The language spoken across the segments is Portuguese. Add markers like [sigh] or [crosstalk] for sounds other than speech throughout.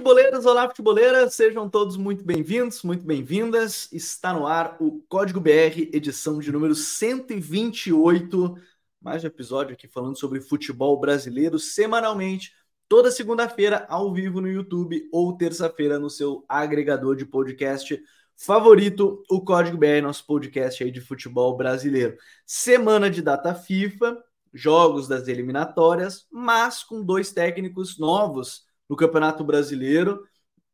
Futeboleiros, olá, futeboleiras, sejam todos muito bem-vindos, muito bem-vindas. Está no ar o Código BR, edição de número 128, mais um episódio aqui falando sobre futebol brasileiro semanalmente, toda segunda-feira ao vivo no YouTube ou terça-feira no seu agregador de podcast favorito, o Código BR, nosso podcast aí de futebol brasileiro. Semana de data FIFA, jogos das eliminatórias, mas com dois técnicos novos no Campeonato Brasileiro.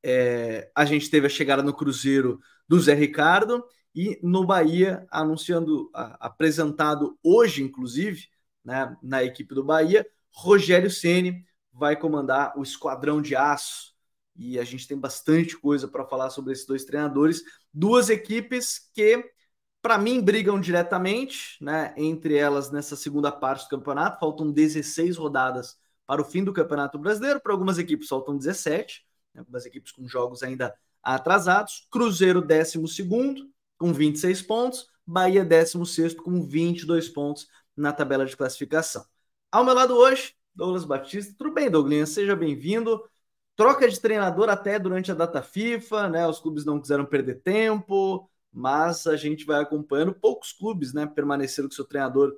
É, a gente teve a chegada no Cruzeiro do Zé Ricardo e no Bahia, anunciando, a, apresentado hoje, inclusive, né, na equipe do Bahia, Rogério Ceni vai comandar o Esquadrão de Aço. E a gente tem bastante coisa para falar sobre esses dois treinadores. Duas equipes que, para mim, brigam diretamente, né? Entre elas nessa segunda parte do campeonato. Faltam 16 rodadas para o fim do Campeonato Brasileiro. Para algumas equipes faltam 17, né, algumas equipes com jogos ainda atrasados. Cruzeiro, 12 com 26 pontos. Bahia, 16 com 22 pontos na tabela de classificação. Ao meu lado hoje, Douglas Batista. Tudo bem, Douglas? Seja bem-vindo. Troca de treinador até durante a data FIFA, né? Os clubes não quiseram perder tempo, mas a gente vai acompanhando. Poucos clubes, né, permaneceram com seu treinador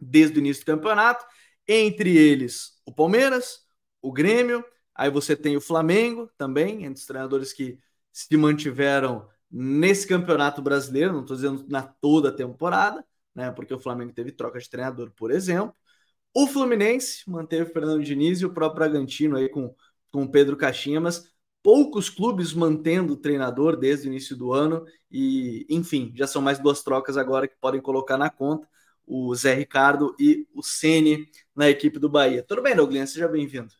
desde o início do campeonato. Entre eles, o Palmeiras, o Grêmio, aí você tem o Flamengo também, entre os treinadores que se mantiveram nesse campeonato brasileiro, não estou dizendo na toda a temporada, né? Porque o Flamengo teve troca de treinador, por exemplo. O Fluminense manteve o Fernando Diniz e o próprio Bragantino aí com, com o Pedro Caixinha, mas poucos clubes mantendo o treinador desde o início do ano e, enfim, já são mais duas trocas agora que podem colocar na conta o Zé Ricardo e o Ceni na equipe do Bahia. Tudo bem, Douglas? Seja bem-vindo.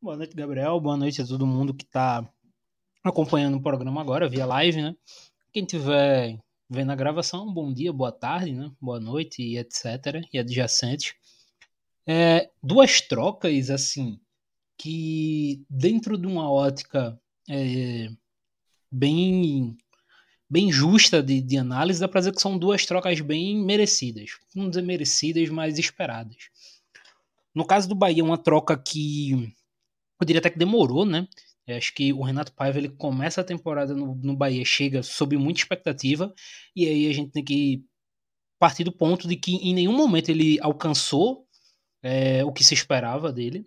Boa noite, Gabriel. Boa noite a todo mundo que está acompanhando o programa agora via live, né? Quem tiver vendo a gravação, bom dia, boa tarde, né? Boa noite e etc. E adjacente. É, duas trocas, assim, que dentro de uma ótica é, bem bem justa de, de análise, dá pra dizer que são duas trocas bem merecidas. Não dizer merecidas, mas esperadas. No caso do Bahia, uma troca que eu diria até que demorou, né? Eu acho que o Renato Paiva ele começa a temporada no, no Bahia, chega sob muita expectativa, e aí a gente tem que partir do ponto de que em nenhum momento ele alcançou é, o que se esperava dele.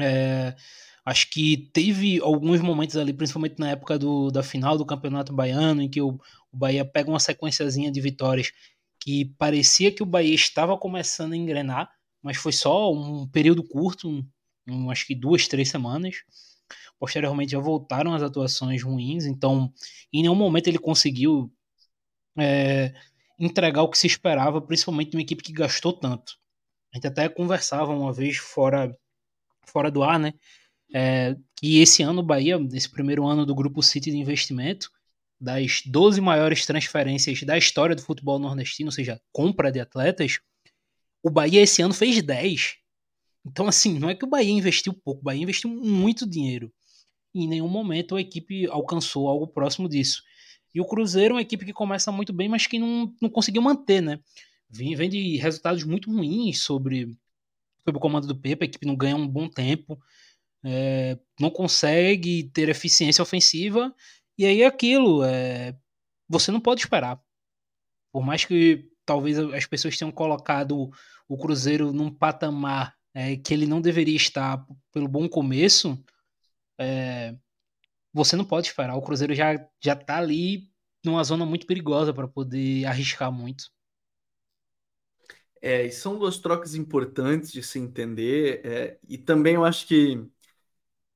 É, Acho que teve alguns momentos ali, principalmente na época do, da final do Campeonato Baiano, em que o, o Bahia pega uma sequenciazinha de vitórias que parecia que o Bahia estava começando a engrenar, mas foi só um período curto, um, um, acho que duas, três semanas. Posteriormente já voltaram as atuações ruins, então em nenhum momento ele conseguiu é, entregar o que se esperava, principalmente de uma equipe que gastou tanto. A gente até conversava uma vez fora, fora do ar, né? É, que esse ano o Bahia, nesse primeiro ano do Grupo City de investimento, das 12 maiores transferências da história do futebol nordestino, ou seja, compra de atletas, o Bahia esse ano fez 10. Então, assim, não é que o Bahia investiu pouco, o Bahia investiu muito dinheiro. E em nenhum momento a equipe alcançou algo próximo disso. E o Cruzeiro é uma equipe que começa muito bem, mas que não, não conseguiu manter, né? Vem, vem de resultados muito ruins sobre, sobre o comando do Pepe, a equipe não ganha um bom tempo é, não consegue ter eficiência ofensiva, e aí é aquilo, é, você não pode esperar. Por mais que talvez as pessoas tenham colocado o Cruzeiro num patamar é, que ele não deveria estar pelo bom começo, é, você não pode esperar. O Cruzeiro já, já tá ali numa zona muito perigosa para poder arriscar muito. É, e são duas trocas importantes de se entender, é, e também eu acho que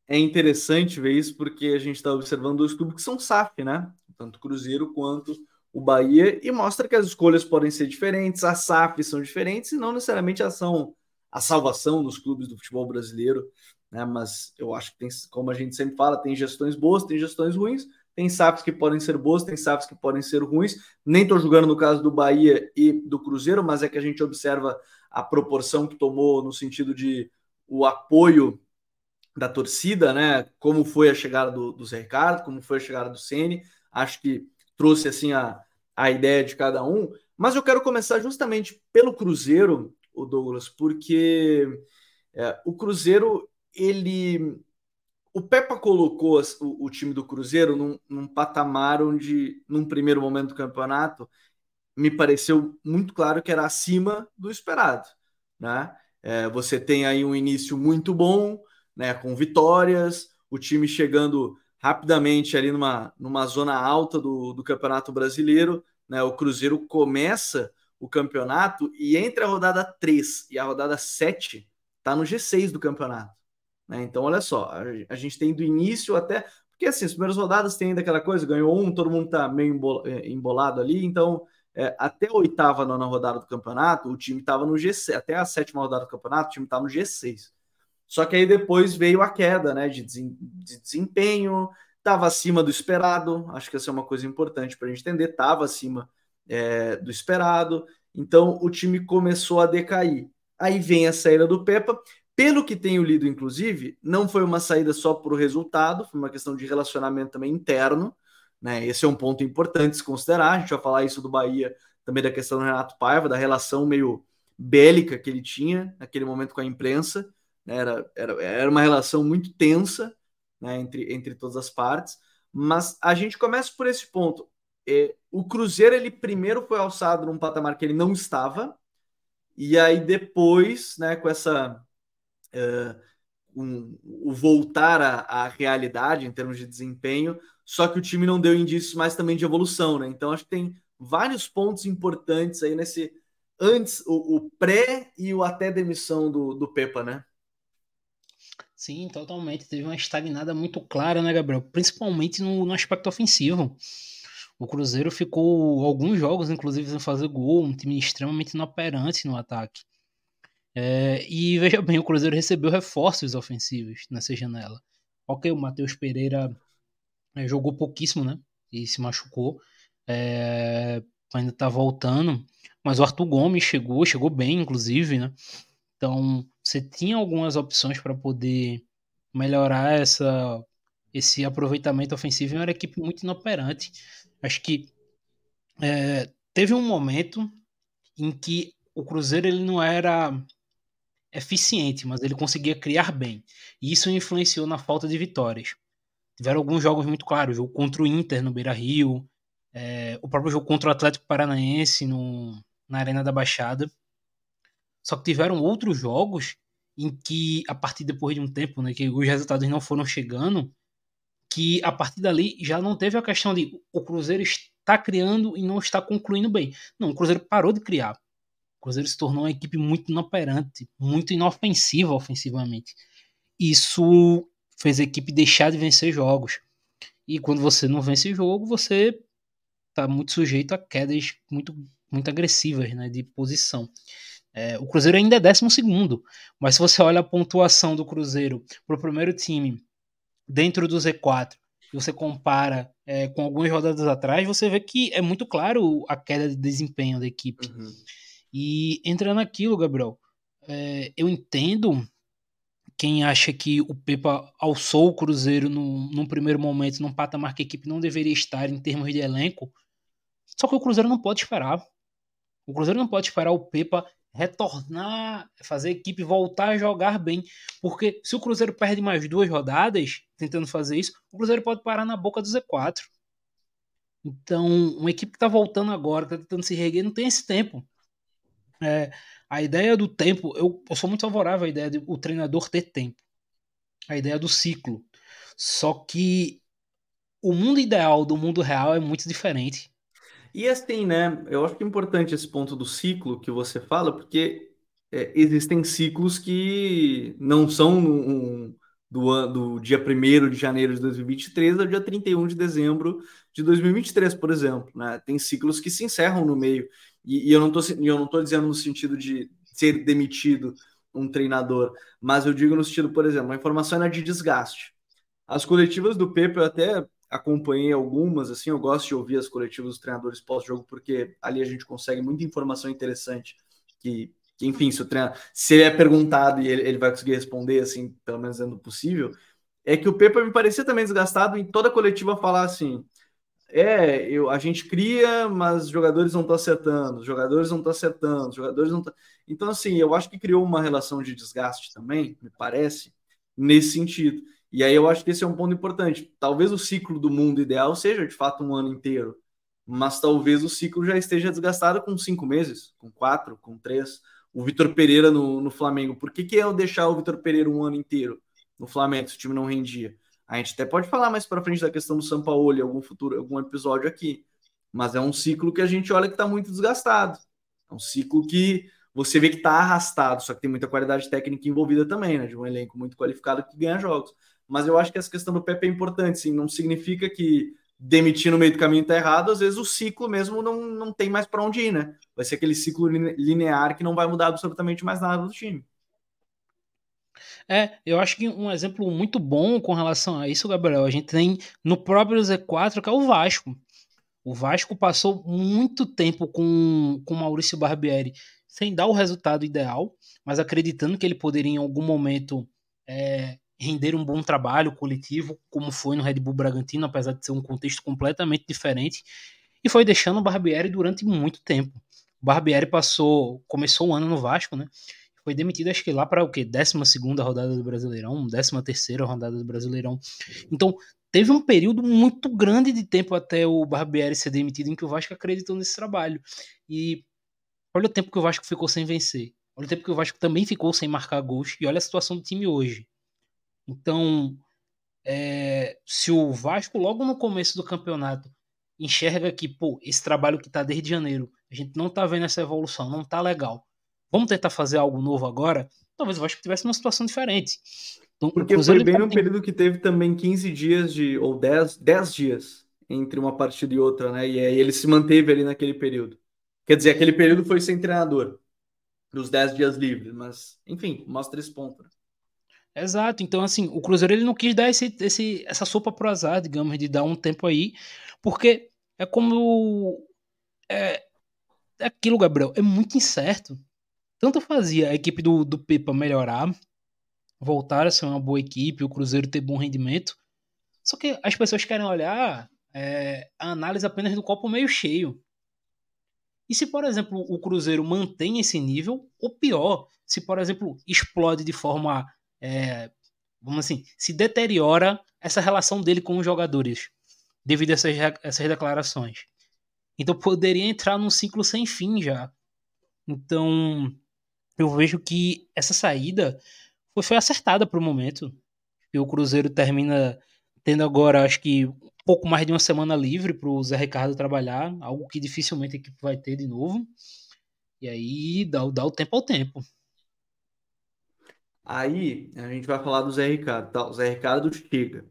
é interessante ver isso porque a gente está observando dois clubes que são SAF, né? Tanto o Cruzeiro quanto o Bahia, e mostra que as escolhas podem ser diferentes, as SAFs são diferentes e não necessariamente a, são a salvação dos clubes do futebol brasileiro, né? Mas eu acho que tem, como a gente sempre fala, tem gestões boas, tem gestões ruins, tem SAFs que podem ser boas, tem SAFs que podem ser ruins. Nem estou julgando no caso do Bahia e do Cruzeiro, mas é que a gente observa a proporção que tomou no sentido de o apoio da torcida, né? Como foi a chegada do, do Zé Ricardo, como foi a chegada do Ceni. Acho que trouxe assim a, a ideia de cada um. Mas eu quero começar justamente pelo Cruzeiro, o Douglas, porque é, o Cruzeiro ele o Pepa colocou o, o time do Cruzeiro num, num, patamar onde, num primeiro momento do campeonato, me pareceu muito claro que era acima do esperado. Né? É, você tem aí um início muito bom, né, com vitórias, o time chegando rapidamente ali numa, numa zona alta do, do Campeonato Brasileiro. Né? O Cruzeiro começa o campeonato e entre a rodada 3 e a rodada 7 está no G6 do campeonato. Né? Então, olha só, a, gente tem do início até. Porque assim, as primeiras rodadas tem ainda aquela coisa, ganhou um, todo mundo tá meio é, embolado ali, então é, até a oitava, nona rodada do campeonato, o time estava no G6, até a sétima rodada do campeonato, o time estava no G6. Só que aí depois veio a queda né, de, desempenho, estava acima do esperado, acho que essa é uma coisa importante para a gente entender, estava acima é, do esperado, então o time começou a decair. Aí vem a saída do Pepa, pelo que tenho lido, inclusive, não foi uma saída só por resultado, foi uma questão de relacionamento também interno. Né? Esse é um ponto importante se considerar. A gente vai falar isso do Bahia, também da questão do Renato Paiva, da relação meio bélica que ele tinha naquele momento com a imprensa. Né? Era, era, era uma relação muito tensa né? entre, entre todas as partes. Mas a gente começa por esse ponto. É, o Cruzeiro, ele primeiro foi alçado num patamar que ele não estava, e aí depois, né, com essa uh, um, o voltar à, à, realidade em termos de desempenho, só que o time não deu indícios mais também de evolução, né? Então acho que tem vários pontos importantes aí nesse antes, o, o pré e o até demissão do, do Pepa, né? Sim, totalmente. Teve uma estagnada muito clara, né, Gabriel? Principalmente no, no aspecto ofensivo. O Cruzeiro ficou alguns jogos, inclusive, sem fazer gol, um time extremamente inoperante no ataque. É, e veja bem, o Cruzeiro recebeu reforços ofensivos nessa janela. Ok, o Matheus Pereira é, jogou pouquíssimo, né? E se machucou. É, ainda tá voltando. Mas o Arthur Gomes chegou, chegou bem, inclusive, né? Então, você tinha algumas opções para poder melhorar essa, esse aproveitamento ofensivo em uma equipe muito inoperante. Acho que é, teve um momento em que o Cruzeiro ele não era eficiente, mas ele conseguia criar bem. E isso influenciou na falta de vitórias. Tiveram alguns jogos muito claros, o jogo contra o Inter no Beira Rio, é, o próprio jogo contra o Atlético Paranaense no, na Arena da Baixada. Só que tiveram outros jogos em que, a partir depois de um tempo, né, que os resultados não foram chegando, que a partir dali já não teve a questão de o Cruzeiro está criando e não está concluindo bem. Não, o Cruzeiro parou de criar. Cruzeiro se tornou uma equipe muito inoperante, muito inofensiva ofensivamente. Isso fez a equipe deixar de vencer jogos. E quando você não vence jogo, você está muito sujeito a quedas muito, muito agressivas né, de posição. É, o Cruzeiro ainda é décimo segundo, mas se você olha a pontuação do Cruzeiro para o primeiro time dentro do Z4 e você compara é, com algumas rodadas atrás, você vê que é muito claro a queda de desempenho da equipe. Uhum. E entrando naquilo, Gabriel, é, eu entendo quem acha que o Pepa alçou o Cruzeiro no, num primeiro momento, num patamar que a equipe não deveria estar em termos de elenco. Só que o Cruzeiro não pode esperar. O Cruzeiro não pode esperar o Pepa retornar, fazer a equipe voltar a jogar bem. Porque se o Cruzeiro perde mais duas rodadas tentando fazer isso, o Cruzeiro pode parar na boca do Z4. Então, uma equipe que está voltando agora, que está tentando se reguer, não tem esse tempo. É, a ideia do tempo, eu, eu, sou muito favorável à ideia de o treinador ter tempo. A ideia do ciclo. Só que o mundo ideal do mundo real é muito diferente. E assim, né? Eu acho que é importante esse ponto do ciclo que você fala, porque é, existem ciclos que não são um, do, do dia 1 de janeiro de 2023 ao dia 31 de dezembro de 2023, por exemplo. Né? Tem ciclos que se encerram no meio. E, e eu não estou dizendo no sentido de ser demitido um treinador, mas eu digo no sentido, por exemplo, a informação é de desgaste. As coletivas do Pepe eu até acompanhei algumas, assim, eu gosto de ouvir as coletivas dos treinadores pós-jogo, porque ali a gente consegue muita informação interessante que, que enfim, se, o treinador, se ele é perguntado e ele, ele vai conseguir responder, assim, pelo menos dentro do possível, é que o Pepe me parecia também desgastado em toda a coletiva falar assim, é, eu, a gente cria, mas os jogadores não estão acertando, os jogadores não estão acertando, os jogadores não estão. Então, assim, eu acho que criou uma relação de desgaste também, me parece, nesse sentido. E aí eu acho que esse é um ponto importante. Talvez o ciclo do mundo ideal seja de fato um ano inteiro, mas talvez o ciclo já esteja desgastado com cinco meses, com quatro, com três. O Vitor Pereira no, no Flamengo, por que, que eu deixar o Vitor Pereira um ano inteiro no Flamengo se o time não rendia? A gente até pode falar mais para frente da questão do em algum futuro, algum episódio aqui, mas é um ciclo que a gente olha que está muito desgastado. É um ciclo que você vê que está arrastado, só que tem muita qualidade técnica envolvida também, né? De um elenco muito qualificado que ganha jogos. Mas eu acho que essa questão do Pepe é importante, sim. Não significa que demitir no meio do caminho está errado, às vezes o ciclo mesmo não, não tem mais para onde ir, né? Vai ser aquele ciclo linear que não vai mudar absolutamente mais nada do time. É, eu acho que um exemplo muito bom com relação a isso, Gabriel, a gente tem no próprio Z4, que é o Vasco. O Vasco passou muito tempo com o Maurício Barbieri sem dar o resultado ideal, mas acreditando que ele poderia em algum momento é, render um bom trabalho coletivo, como foi no Red Bull Bragantino, apesar de ser um contexto completamente diferente, e foi deixando o Barbieri durante muito tempo. O Barbieri passou, começou o ano no Vasco, né? Foi demitido, acho que lá para o quê? 12 rodada do Brasileirão, 13 terceira rodada do Brasileirão. Então, teve um período muito grande de tempo até o Barbieri ser demitido em que o Vasco acreditou nesse trabalho. E Olha o tempo que o Vasco ficou sem vencer. Olha o tempo que o Vasco também ficou sem marcar gols. E olha a situação do time hoje. Então, é, se o Vasco, logo no começo do campeonato, enxerga que, pô, esse trabalho que tá desde janeiro, a gente não tá vendo essa evolução, não tá legal. Vamos tentar fazer algo novo agora? Talvez o Vasco tivesse uma situação diferente. Então, Porque foi bem tá no período que teve também 15 dias de, ou 10, 10 dias entre uma partida e outra, né? E aí ele se manteve ali naquele período. Quer dizer, aquele período foi sem treinador, dos 10 dias livres, mas, enfim, mostra esse ponto. Exato, então assim, o Cruzeiro ele não quis dar esse, esse, essa sopa pro azar, digamos, de dar um tempo aí, porque é como. É, é aquilo, Gabriel, é muito incerto. Tanto fazia a equipe do, do Pepa melhorar, voltar a ser uma boa equipe, o Cruzeiro ter bom rendimento, só que as pessoas querem olhar é, a análise apenas do copo meio cheio. E se, por exemplo, o Cruzeiro mantém esse nível, ou pior, se, por exemplo, explode de forma, é, vamos assim, se deteriora essa relação dele com os jogadores, devido a essas, essas declarações. Então poderia entrar num ciclo sem fim já. Então, eu vejo que essa saída foi, foi acertada para o momento. E o Cruzeiro termina tendo agora, acho que pouco mais de uma semana livre para o Zé Ricardo trabalhar, algo que dificilmente a equipe vai ter de novo. E aí dá, dá o tempo ao tempo. Aí a gente vai falar do Zé Ricardo. Tá? O Zé Ricardo chega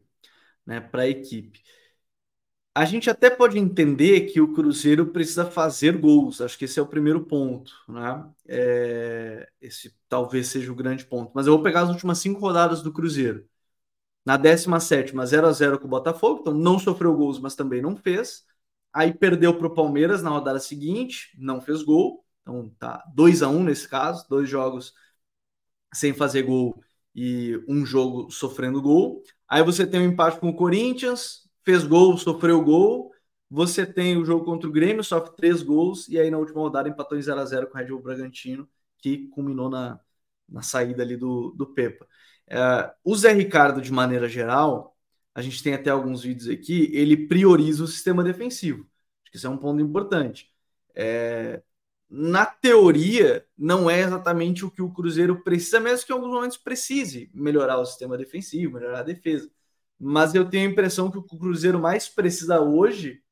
né, para a equipe. A gente até pode entender que o Cruzeiro precisa fazer gols. Acho que esse é o primeiro ponto. Né? É... Esse talvez seja o grande ponto. Mas eu vou pegar as últimas cinco rodadas do Cruzeiro na 17 0 a 0 com o Botafogo, então não sofreu gols, mas também não fez. Aí perdeu para o Palmeiras na rodada seguinte, não fez gol. Então tá 2 a 1 nesse caso, dois jogos sem fazer gol e um jogo sofrendo gol. Aí você tem um empate com o Corinthians, fez gol, sofreu gol. Você tem o jogo contra o Grêmio, sofre três gols, e aí na última rodada empatou em 0 a 0 com o Red Bull Bragantino, que culminou na, na saída ali do, do Pepa. Uh, o Zé Ricardo, de maneira geral, a gente tem até alguns vídeos aqui, ele prioriza o sistema defensivo. Acho que isso é um ponto importante. É, na teoria, não é exatamente o que o Cruzeiro precisa, mesmo que em alguns momentos precise melhorar o sistema defensivo, melhorar a defesa. Mas eu tenho a impressão que o Cruzeiro mais precisa hoje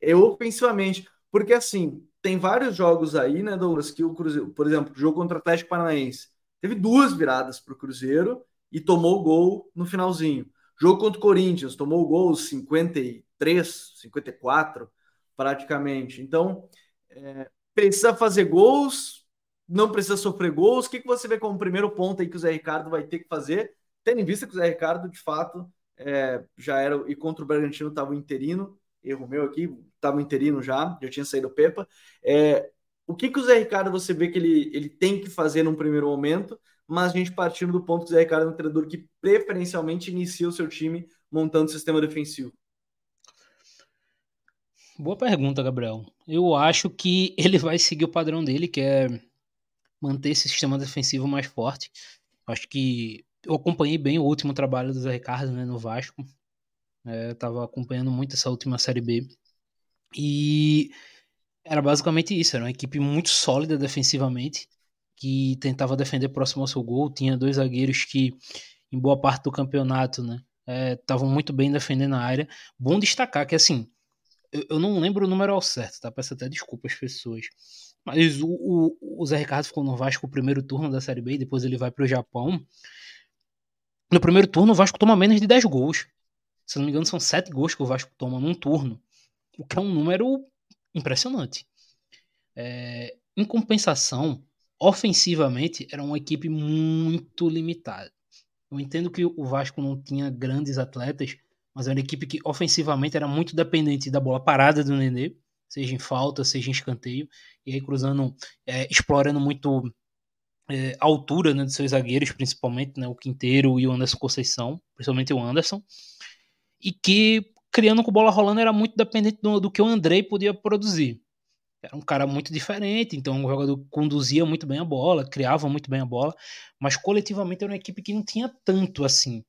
é ofensivamente. Porque, assim, tem vários jogos aí, né, Douglas, que o Cruzeiro, por exemplo, o jogo contra o Atlético Paranaense, teve duas viradas para o Cruzeiro e tomou o gol no finalzinho. Jogo contra o Corinthians, tomou o gol 53, 54, praticamente. Então, é, precisa fazer gols, não precisa sofrer gols. O que, que você vê como primeiro ponto aí que o Zé Ricardo vai ter que fazer? Tendo em vista que o Zé Ricardo, de fato, é, já era, e contra o Bragantino estava interino, erro meu aqui, estava interino já, já tinha saído o Pepa. É, o que, que o Zé Ricardo você vê que ele, ele tem que fazer num primeiro momento mas a gente partindo do ponto que o Zé Ricardo é um treinador que preferencialmente inicia o seu time montando o sistema defensivo? Boa pergunta, Gabriel. Eu acho que [laughs] ele vai seguir o padrão dele, que é manter esse sistema defensivo mais forte. Acho que eu acompanhei bem o último trabalho do Zé Ricardo né, no Vasco. É, tava acompanhando muito essa última Série B. E era basicamente isso, era uma equipe muito sólida defensivamente, que tentava defender próximo ao seu gol, tinha dois zagueiros que, em boa parte do campeonato, né, estavam é, muito bem defendendo a área. Bom destacar que, assim, eu, eu, não lembro o número ao certo, tá? Peço até desculpa às pessoas. Mas o, o, o Zé Ricardo ficou no Vasco o primeiro turno da Série B, e depois ele vai para o Japão. No primeiro turno, o Vasco toma menos de 10 gols. Se não me engano, são 7 gols que o Vasco toma num turno. O que é um número impressionante. É, em compensação, ofensivamente, era uma equipe muito limitada. Eu entendo que o Vasco não tinha grandes atletas, mas era uma equipe que ofensivamente era muito dependente da bola parada do Nenê, seja em falta, seja em escanteio, e aí cruzando, é, explorando muito é, a altura né, dos seus zagueiros, principalmente né, o Quinteiro e o Anderson Conceição, principalmente o Anderson, e que criando com bola rolando era muito dependente do, do que o Andrei podia produzir. Era um cara muito diferente, então o jogador conduzia muito bem a bola, criava muito bem a bola, mas coletivamente era uma equipe que não tinha tanto assim.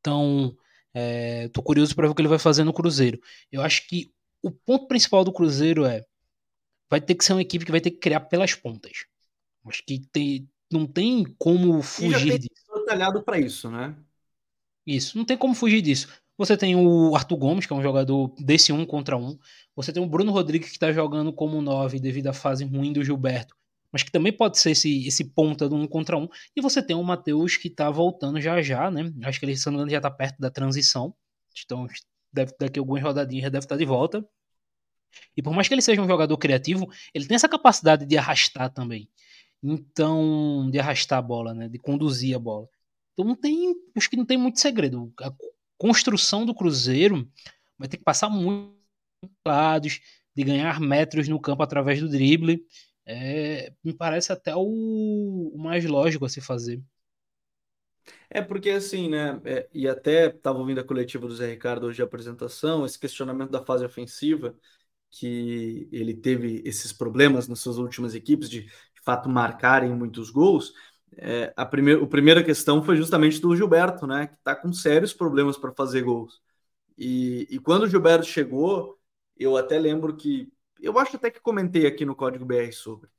Então, é, tô curioso para ver o que ele vai fazer no Cruzeiro. Eu acho que o ponto principal do Cruzeiro é vai ter que ser uma equipe que vai ter que criar pelas pontas. Acho que tem, não tem como fugir e já tem disso. para isso, né? Isso, não tem como fugir disso. Você tem o Arthur Gomes, que é um jogador desse um contra um. Você tem o Bruno Rodrigues, que está jogando como nove devido à fase ruim do Gilberto, mas que também pode ser esse, esse ponta do um contra um. E você tem o Matheus, que está voltando já já, né? Acho que ele, se já está perto da transição. Então, deve, daqui a algumas rodadinhas já deve estar tá de volta. E por mais que ele seja um jogador criativo, ele tem essa capacidade de arrastar também. Então, de arrastar a bola, né? De conduzir a bola. Então não tem, acho que não tem muito segredo. A construção do Cruzeiro vai ter que passar muito lados, de ganhar metros no campo através do drible. É, me parece até o, o, mais lógico a se fazer. É porque assim, né? É, e até estava ouvindo a coletiva do Zé Ricardo hoje a apresentação, esse questionamento da fase ofensiva que ele teve esses problemas nas suas últimas equipes de, de fato marcarem muitos gols. É, a, primeira, a primeira questão foi justamente do Gilberto, né? Que está com sérios problemas para fazer gols. E, e quando o Gilberto chegou, eu até lembro que eu acho até que comentei aqui no Código BR sobre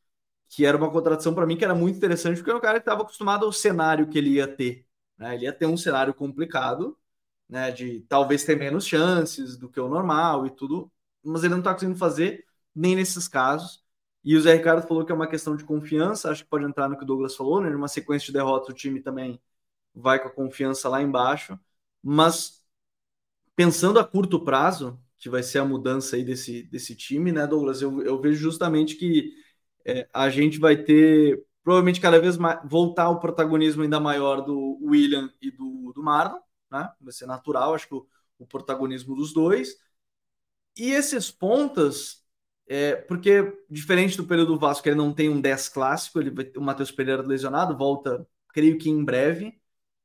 que era uma contratação para mim que era muito interessante porque era um cara que estava acostumado ao cenário que ele ia ter. Né? Ele ia ter um cenário complicado, né? De talvez ter menos chances do que o normal e tudo, mas ele não está conseguindo fazer nem nesses casos. E o Zé Ricardo falou que é uma questão de confiança, acho que pode entrar no que o Douglas falou, né? Numa sequência de derrotas, o time também vai com a confiança lá embaixo. Mas pensando a curto prazo, que vai ser a mudança aí desse, desse time, né, Douglas? Eu, eu vejo justamente que é, a gente vai ter provavelmente cada vez mais voltar o protagonismo ainda maior do William e do, do Marlon, né? Vai ser natural, acho que o, o protagonismo dos dois. E esses pontas, é, porque diferente do período do Vasco, ele não tem um 10 clássico, ele vai, o Matheus Pereira lesionado, volta, creio que em breve,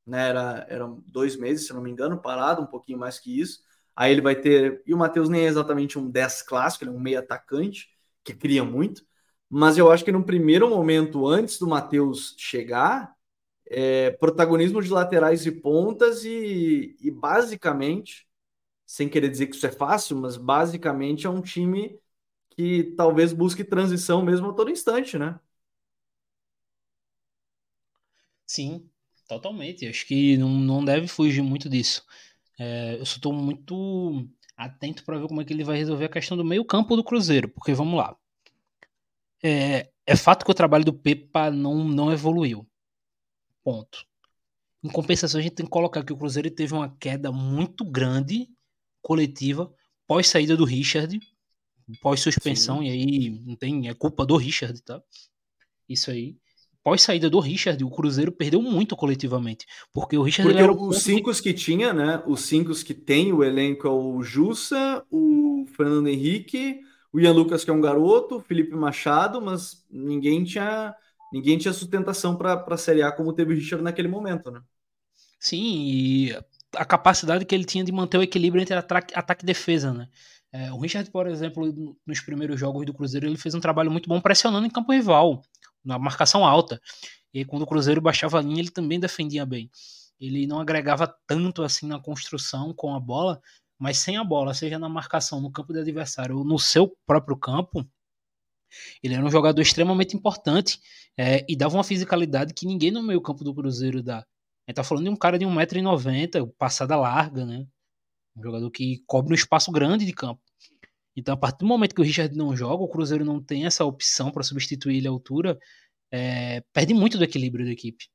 né? Era, eram dois meses, se não me engano, parado, um pouquinho mais que isso. Aí ele vai ter. E o Matheus nem é exatamente um 10 clássico, ele é um meio atacante, que cria muito. Mas eu acho que no primeiro momento, antes do Matheus chegar, é, protagonismo de laterais e pontas, e, e basicamente sem querer dizer que isso é fácil, mas basicamente é um time que talvez busque transição mesmo a todo instante, né? Sim, totalmente. Acho que não, não deve fugir muito disso. É, eu só estou muito atento para ver como é que ele vai resolver a questão do meio-campo do Cruzeiro, porque vamos lá. É, é fato que o trabalho do Pepa não, não evoluiu. Ponto. Em compensação, a gente tem que colocar que o Cruzeiro teve uma queda muito grande coletiva pós saída do Richard, pós suspensão, e aí não tem, é culpa do Richard, tá? Isso aí. Pós saída do Richard, o Cruzeiro perdeu muito coletivamente, porque o Richard porque era o os cinco que... que tinha, né? Os cinco que tem o elenco é o Jussa, o Fernando Henrique, o Ian Lucas que é um garoto, o Felipe Machado, mas ninguém tinha ninguém tinha sustentação para a Série A como teve o Richard naquele momento, né? Sim, e a capacidade que ele tinha de manter o equilíbrio entre ataque, ataque e defesa, né? É, o Richard, por exemplo, nos primeiros jogos do Cruzeiro, ele fez um trabalho muito bom pressionando em campo rival, na marcação alta. E aí, quando o Cruzeiro baixava a linha, ele também defendia bem. Ele não agregava tanto assim na construção com a bola, mas sem a bola, seja na marcação no campo do adversário ou no seu próprio campo, ele era um jogador extremamente importante é, e dava uma fisicalidade que ninguém no meio campo do Cruzeiro dá. A gente tá falando de um cara de 1,90m, passada larga, né? Um jogador que cobre um espaço grande de campo. Então, a partir do momento que o Richard não joga, o Cruzeiro não tem essa opção para substituir ele à altura, é, perde muito do equilíbrio da equipe.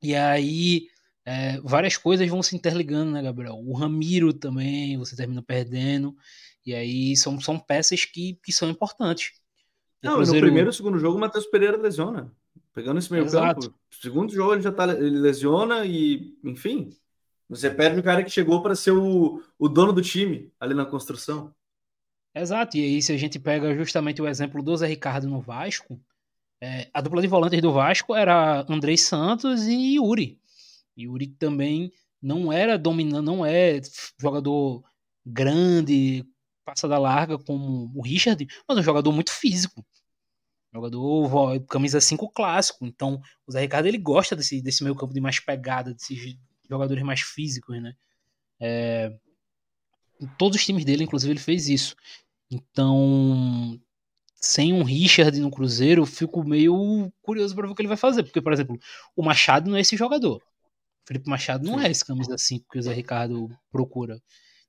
E aí, é, várias coisas vão se interligando, né, Gabriel? O Ramiro também, você termina perdendo. E aí, são, são peças que, que são importantes. não, Cruzeiro... no primeiro e segundo jogo, o Matheus Pereira lesiona. Pegando esse meio Exato. campo. Segundo jogo, ele já tá, ele lesiona e, enfim, você perde o cara que chegou para ser o, o dono do time ali na construção. Exato, e aí se a gente pega justamente o exemplo do Zé Ricardo no Vasco, é, a dupla de volantes do Vasco era Andrei Santos e Yuri. Yuri também não era dominante, não é jogador grande, passada larga como o Richard, mas um jogador muito físico. Jogador camisa 5 clássico. Então, o Zé Ricardo ele gosta desse, desse meio campo de mais pegada, desses jogadores mais físicos, né? É, em todos os times dele, inclusive, ele fez isso. Então, sem um Richard no Cruzeiro, eu fico meio curioso para ver o que ele vai fazer. Porque, por exemplo, o Machado não é esse jogador. O Felipe Machado não é esse camisa 5 que o Zé Ricardo procura.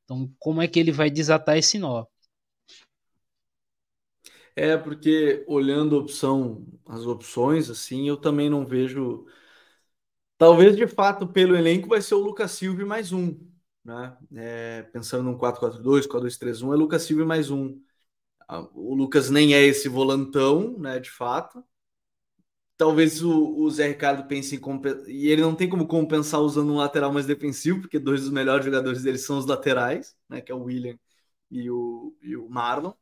Então, como é que ele vai desatar esse nó? É, porque olhando opção, as opções, assim, eu também não vejo. Talvez de fato pelo elenco vai ser o Lucas Silva mais um, né? É, pensando num 4-4-2, 4-2-3-1, é Lucas Silva mais um. O Lucas nem é esse volantão, né? De fato. Talvez o, o Zé Ricardo pense em compensar. E ele não tem como compensar usando um lateral mais defensivo, porque dois dos melhores jogadores dele são os laterais, né? Que é o William e o, e o Marlon.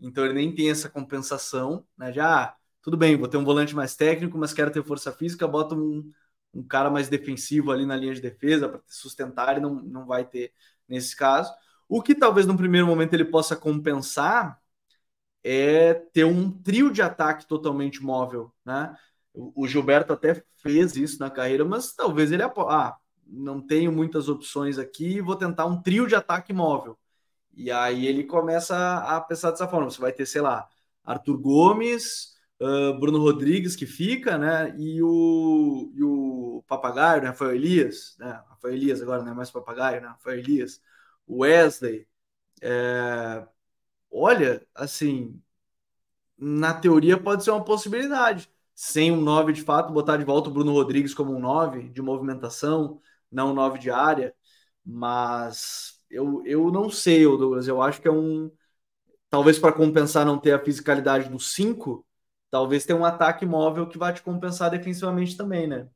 Então ele nem tem essa compensação, né? Já, ah, tudo bem, vou ter um volante mais técnico, mas quero ter força física, bota um, um cara mais defensivo ali na linha de defesa para sustentar e não, não vai ter nesse caso. O que talvez no primeiro momento ele possa compensar é ter um trio de ataque totalmente móvel, né? O Gilberto até fez isso na carreira, mas talvez ele ah, não tenho muitas opções aqui, vou tentar um trio de ataque móvel. E aí ele começa a pensar dessa forma. Você vai ter, sei lá, Arthur Gomes, Bruno Rodrigues, que fica, né? E o, e o Papagaio, né? Rafael Elias, né? Rafael Elias agora não é mais Papagaio, né? Rafael Elias, Wesley. É... Olha, assim, na teoria pode ser uma possibilidade. Sem um 9 de fato, botar de volta o Bruno Rodrigues como um 9 de movimentação, não um 9 de área. Mas eu, eu não sei, Douglas. Eu acho que é um. Talvez para compensar não ter a fisicalidade do 5, talvez tenha um ataque móvel que vai te compensar defensivamente também, né?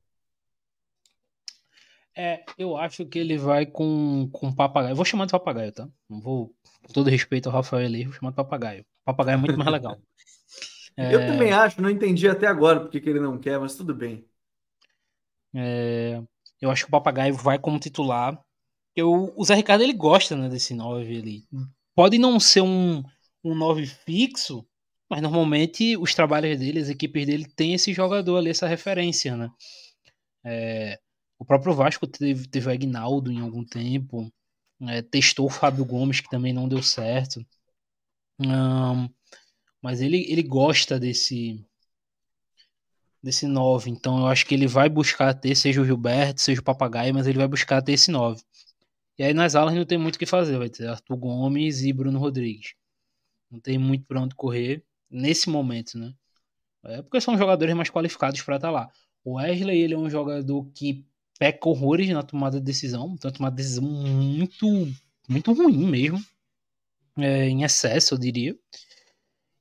É, eu acho que ele vai com, com papagaio. Eu vou chamar de papagaio, tá? Não vou, com todo respeito ao Rafael ali, vou chamar de papagaio. Papagaio é muito mais legal. [laughs] É... Eu também acho, não entendi até agora porque que ele não quer, mas tudo bem. É... Eu acho que o papagaio vai como titular eu, o Zé Ricardo ele gosta né, desse 9 ali. Pode não ser um, um 9 fixo, mas normalmente os trabalhos dele, as equipes dele, tem esse jogador ali, essa referência, né? É, o próprio Vasco teve, teve o Agnaldo em algum tempo, é, testou o Fábio Gomes, que também não deu certo. Um, mas ele, ele gosta desse desse 9, então eu acho que ele vai buscar ter, seja o Gilberto, seja o Papagaio, mas ele vai buscar ter esse 9. E aí nas alas não tem muito o que fazer, vai ter Arthur Gomes e Bruno Rodrigues. Não tem muito para onde correr nesse momento, né? É porque são jogadores mais qualificados para estar tá lá. O Wesley, ele é um jogador que peca horrores na tomada de decisão, então uma decisão muito, muito ruim mesmo, é, em excesso, eu diria.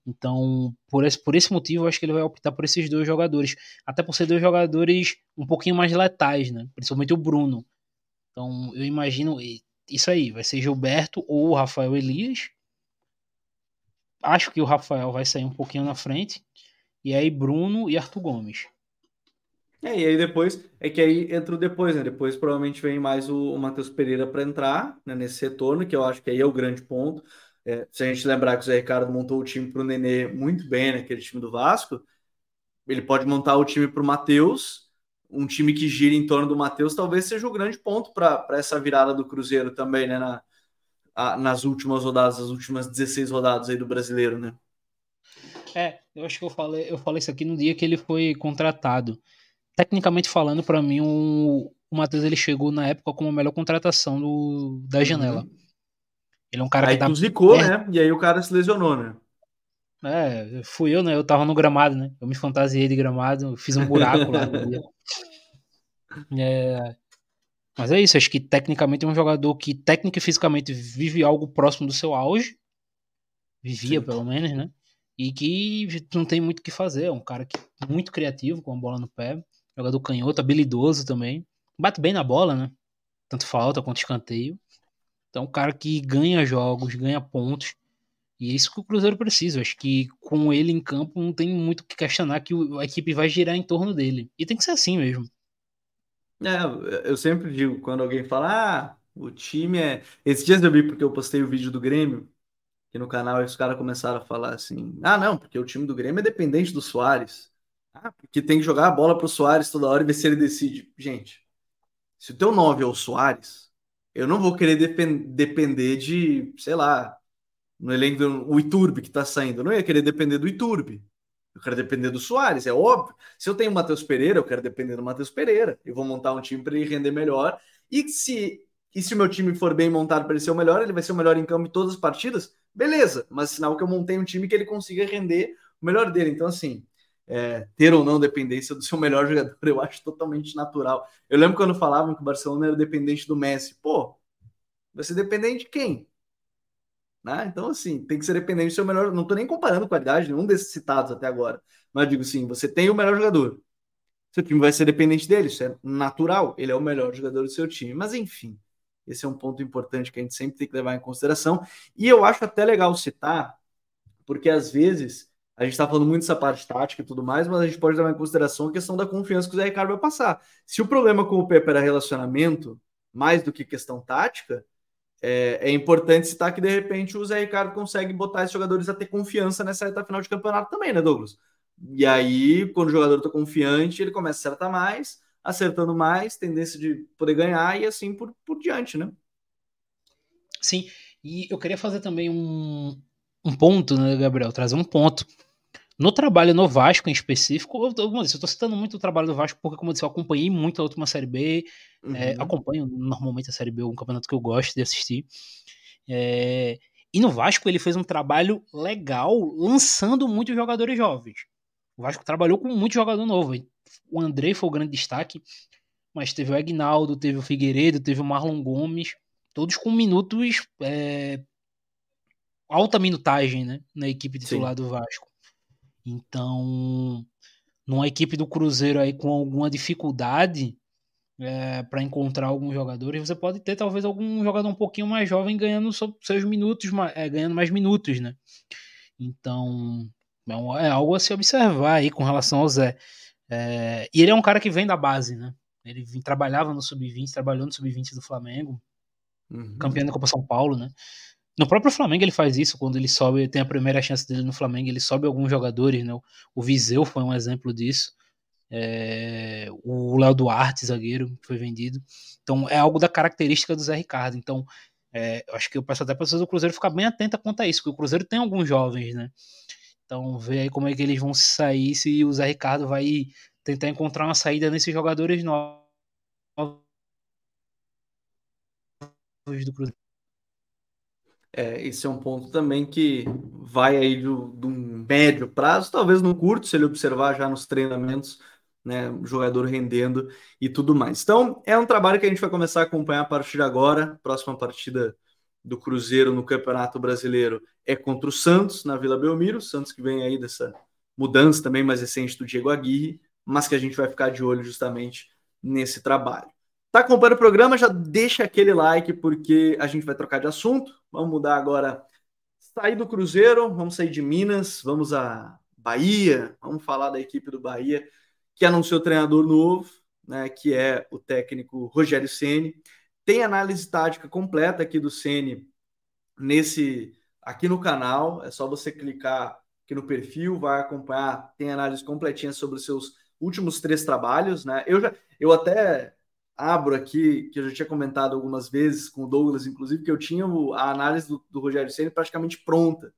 Então, por esse, por esse motivo, eu acho que ele vai optar por esses dois jogadores. Até por ser dois jogadores um pouquinho mais letais, né? Principalmente o Bruno. Então, eu imagino isso aí, vai ser Gilberto ou Rafael Elias. Acho que o Rafael vai sair um pouquinho na frente. E aí Bruno e Arthur Gomes. É, e aí depois, é que aí entra o depois, né? Depois provavelmente vem mais o, o Matheus Pereira para entrar né, nesse retorno, que eu acho que aí é o grande ponto. É, se a gente lembrar que o Zé Ricardo montou o time para o Nenê muito bem, naquele né, time do Vasco, ele pode montar o time para o Matheus, um time que gira em torno do Matheus, talvez seja o grande ponto para essa virada do Cruzeiro também, né? Na, a, nas últimas rodadas, as últimas 16 rodadas aí do brasileiro, né? É, eu acho que eu falei, eu falei isso aqui no dia que ele foi contratado. Tecnicamente falando, para mim, o, o Matheus ele chegou na época como a melhor contratação do, da uhum. janela. Ele é um cara aí que dá. zicou, é... né? E aí o cara se lesionou, né? É, fui eu, né? Eu tava no gramado, né? Eu me fantasiei de gramado, fiz um buraco lá. [laughs] é... Mas é isso, acho que tecnicamente é um jogador que, técnica e fisicamente, vive algo próximo do seu auge. Vivia, Sim. pelo menos, né? E que não tem muito o que fazer. É um cara que muito criativo, com a bola no pé. Jogador canhoto, habilidoso também. Bate bem na bola, né? Tanto falta quanto escanteio. Então, um cara que ganha jogos, ganha pontos. E é isso que o Cruzeiro precisa. Acho que com ele em campo não tem muito o que questionar que a equipe vai girar em torno dele. E tem que ser assim mesmo. É, eu sempre digo, quando alguém fala, ah, o time é. Esses dias eu vi porque eu postei o vídeo do Grêmio, que no canal os caras começaram a falar assim: ah, não, porque o time do Grêmio é dependente do Soares. Ah, porque tem que jogar a bola pro Soares toda hora e ver se ele decide. Gente, se o teu 9 é o Soares, eu não vou querer depender de, sei lá, no elenco o Iturbe que tá saindo. Eu não ia querer depender do Iturbe. Eu quero depender do Soares, é óbvio. Se eu tenho o Matheus Pereira, eu quero depender do Matheus Pereira. Eu vou montar um time para ele render melhor. E se e se o meu time for bem montado para ele ser o melhor, ele vai ser o melhor em campo em todas as partidas, beleza. Mas sinal que eu montei um time que ele consiga render o melhor dele. Então, assim, é, ter ou não dependência do seu melhor jogador, eu acho totalmente natural. Eu lembro quando falavam que o Barcelona era dependente do Messi. Pô, vai ser dependente de quem? Né? Então, assim, tem que ser dependente do seu melhor. Não estou nem comparando qualidade nenhum desses citados até agora. Mas digo assim: você tem o melhor jogador. Seu time vai ser dependente dele, isso é natural. Ele é o melhor jogador do seu time. Mas, enfim, esse é um ponto importante que a gente sempre tem que levar em consideração. E eu acho até legal citar, porque às vezes a gente está falando muito dessa parte tática e tudo mais, mas a gente pode levar em consideração a questão da confiança que o Zé Ricardo vai passar. Se o problema com o Pepe era relacionamento, mais do que questão tática, é, é, importante citar que de repente o Zé Ricardo consegue botar esses jogadores a ter confiança nessa etapa final de campeonato também, né, Douglas? E aí, quando o jogador está confiante, ele começa a acertar mais, acertando mais, tendência de poder ganhar e assim por, por diante, né? Sim, e eu queria fazer também um, um ponto, né, Gabriel? Trazer um ponto. No trabalho no Vasco em específico, eu, eu, eu tô citando muito o trabalho do Vasco porque, como eu disse, eu acompanhei muito a última Série B, é, uhum. é, acompanho normalmente a Série B, um campeonato que eu gosto de assistir. É, e no Vasco ele fez um trabalho legal, lançando muitos jogadores jovens. O Vasco trabalhou com muito jogador novo. O André foi o grande destaque, mas teve o Agnaldo, teve o Figueiredo, teve o Marlon Gomes, todos com minutos. É, alta minutagem né, na equipe titular Sim. do Vasco. Então, numa equipe do Cruzeiro aí com alguma dificuldade é, para encontrar alguns jogadores, você pode ter talvez algum jogador um pouquinho mais jovem ganhando seus minutos, é, ganhando mais minutos, né? Então, é, é, algo a se observar aí com relação ao Zé. É, e ele é um cara que vem da base, né? Ele trabalhava no Sub-20, trabalhou no Sub-20 do Flamengo, uhum. campeão da Copa São Paulo, né? No próprio Flamengo ele faz isso, quando ele sobe, tem a primeira chance dele no Flamengo, ele sobe alguns jogadores, né? O Viseu foi um exemplo disso. É, o Léo Duarte, zagueiro, foi vendido. Então é algo da característica do Zé Ricardo. Então é, eu acho que eu peço até para vocês do Cruzeiro ficar bem atenta quanto a isso, porque o Cruzeiro tem alguns jovens, né? Então vê aí como é que eles vão sair, se o Zé Ricardo vai tentar encontrar uma saída nesses jogadores novos do Cruzeiro. É, esse é um ponto também que vai aí de um médio prazo, talvez no curto, se ele observar já nos treinamentos, né, jogador rendendo e tudo mais. Então, é um trabalho que a gente vai começar a acompanhar a partir de agora. Próxima partida do Cruzeiro no Campeonato Brasileiro é contra o Santos, na Vila Belmiro. Santos que vem aí dessa mudança também mais recente do Diego Aguirre, mas que a gente vai ficar de olho justamente nesse trabalho. Tá acompanhando o programa? Já deixa aquele like, porque a gente vai trocar de assunto. Vamos mudar agora. Sair do Cruzeiro, vamos sair de Minas, vamos a Bahia, vamos falar da equipe do Bahia, que anunciou treinador novo, né, que é o técnico Rogério Ceni. Tem análise tática completa aqui do Ceni nesse aqui no canal. É só você clicar aqui no perfil, vai acompanhar, tem análise completinha sobre os seus últimos três trabalhos, né? Eu já, eu até abro aqui, que eu já tinha comentado algumas vezes com o Douglas, inclusive, que eu tinha a análise do, do Rogério Ceni praticamente pronta,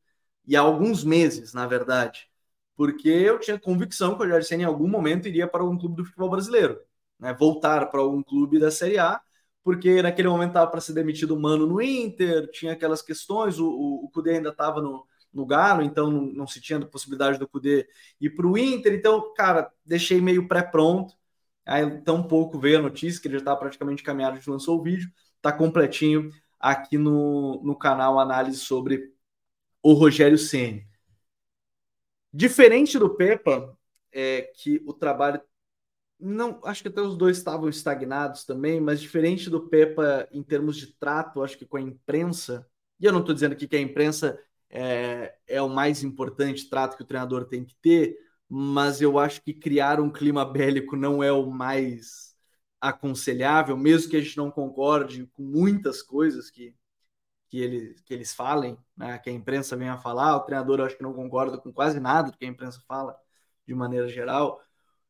e há alguns meses, na verdade, porque eu tinha convicção que o Rogério Ceni em algum momento iria para algum clube do futebol brasileiro, né? voltar para algum clube da Série A, porque naquele momento estava para ser demitido o Mano no Inter, tinha aquelas questões, o, o, o Cudê ainda estava no, no Galo, então não, não se tinha possibilidade do Cudê ir para o Inter, então, cara, deixei meio pré-pronto, Aí, tão pouco veio a notícia que ele já está praticamente caminhado, a gente lançou o vídeo, está completinho aqui no, no canal análise sobre o Rogério Ceni. Diferente do Pepa, é que o trabalho não, acho que até os dois estavam estagnados também, mas diferente do Pepa em termos de trato, acho que com a imprensa, e eu não estou dizendo aqui que a imprensa é, é o mais importante trato que o treinador tem que ter, mas eu acho que criar um clima bélico não é o mais aconselhável, mesmo que a gente não concorde com muitas coisas que, que, ele, que eles falem, né, que a imprensa venha falar. O treinador eu acho que não concorda com quase nada do que a imprensa fala, de maneira geral.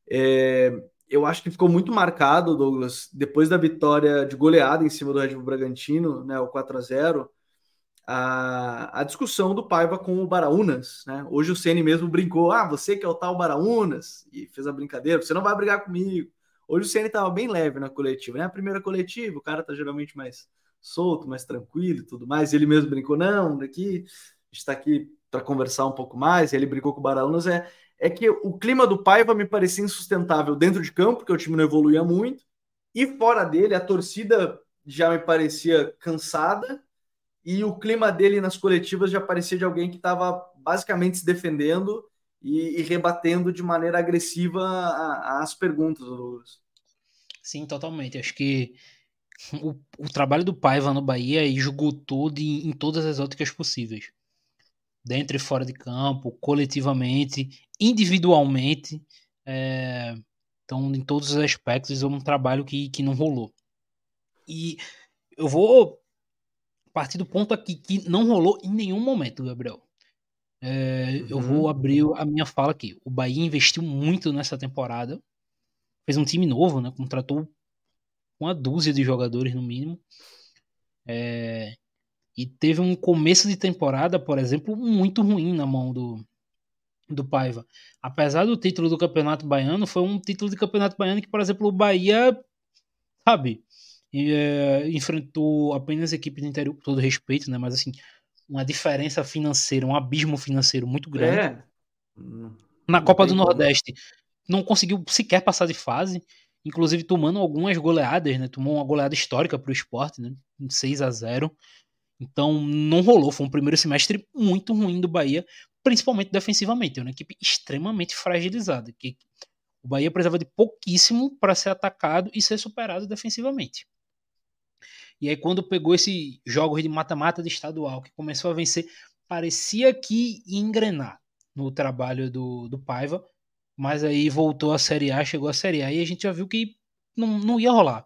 É, eu acho que ficou muito marcado, Douglas, depois da vitória de goleada em cima do Red Bull Bragantino, né, o 4 a 0 a, a discussão do Paiva com o Baraunas. Né? Hoje o Ceni mesmo brincou: ah, você que é o tal Baraunas, e fez a brincadeira, você não vai brigar comigo. Hoje o Ceni estava bem leve na coletiva, né? A primeira coletiva, o cara tá geralmente mais solto, mais tranquilo e tudo mais. Ele mesmo brincou: não, daqui está aqui para conversar um pouco mais. Ele brincou com o Baraunas. É, é que o clima do Paiva me parecia insustentável dentro de campo, porque o time não evoluía muito, e fora dele, a torcida já me parecia cansada e o clima dele nas coletivas já parecia de alguém que estava basicamente se defendendo e, e, rebatendo de maneira agressiva as perguntas, Douglas. Sim, totalmente. Acho que o, o, trabalho do Paiva no Bahia esgotou de, em todas as óticas possíveis. Dentro e fora de campo, coletivamente, individualmente. É, então, em todos os aspectos, é um trabalho que, que não rolou. E eu vou partir do ponto aqui que não rolou em nenhum momento, Gabriel. É, uhum. Eu vou abrir a minha fala aqui. O Bahia investiu muito nessa temporada. Fez um time novo, né? Contratou uma dúzia de jogadores no mínimo. É, e teve um começo de temporada, por exemplo, muito ruim na mão do, do Paiva. Apesar do título do Campeonato Baiano, foi um título de Campeonato Baiano que, por exemplo, o Bahia, sabe, é, enfrentou apenas equipe do interior, com todo respeito, né? Mas assim, uma diferença financeira, um abismo financeiro muito grande. É. Na não Copa do Nordeste, não conseguiu sequer passar de fase, inclusive tomando algumas goleadas, né? Tomou uma goleada histórica para o esporte, né? 6 a 0 Então não rolou, foi um primeiro semestre muito ruim do Bahia, principalmente defensivamente. É uma equipe extremamente fragilizada. Que o Bahia precisava de pouquíssimo para ser atacado e ser superado defensivamente. E aí, quando pegou esse jogos de mata-mata de estadual, que começou a vencer, parecia que ia engrenar no trabalho do, do Paiva, mas aí voltou a Série A, chegou a Série A, e a gente já viu que não, não ia rolar.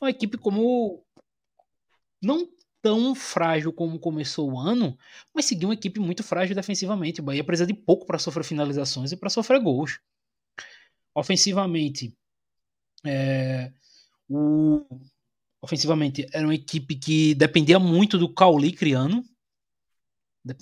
Uma equipe como. Não tão frágil como começou o ano, mas seguiu uma equipe muito frágil defensivamente. O Bahia precisa de pouco para sofrer finalizações e para sofrer gols. Ofensivamente, é, o, ofensivamente, era uma equipe que dependia muito do Cauli criando.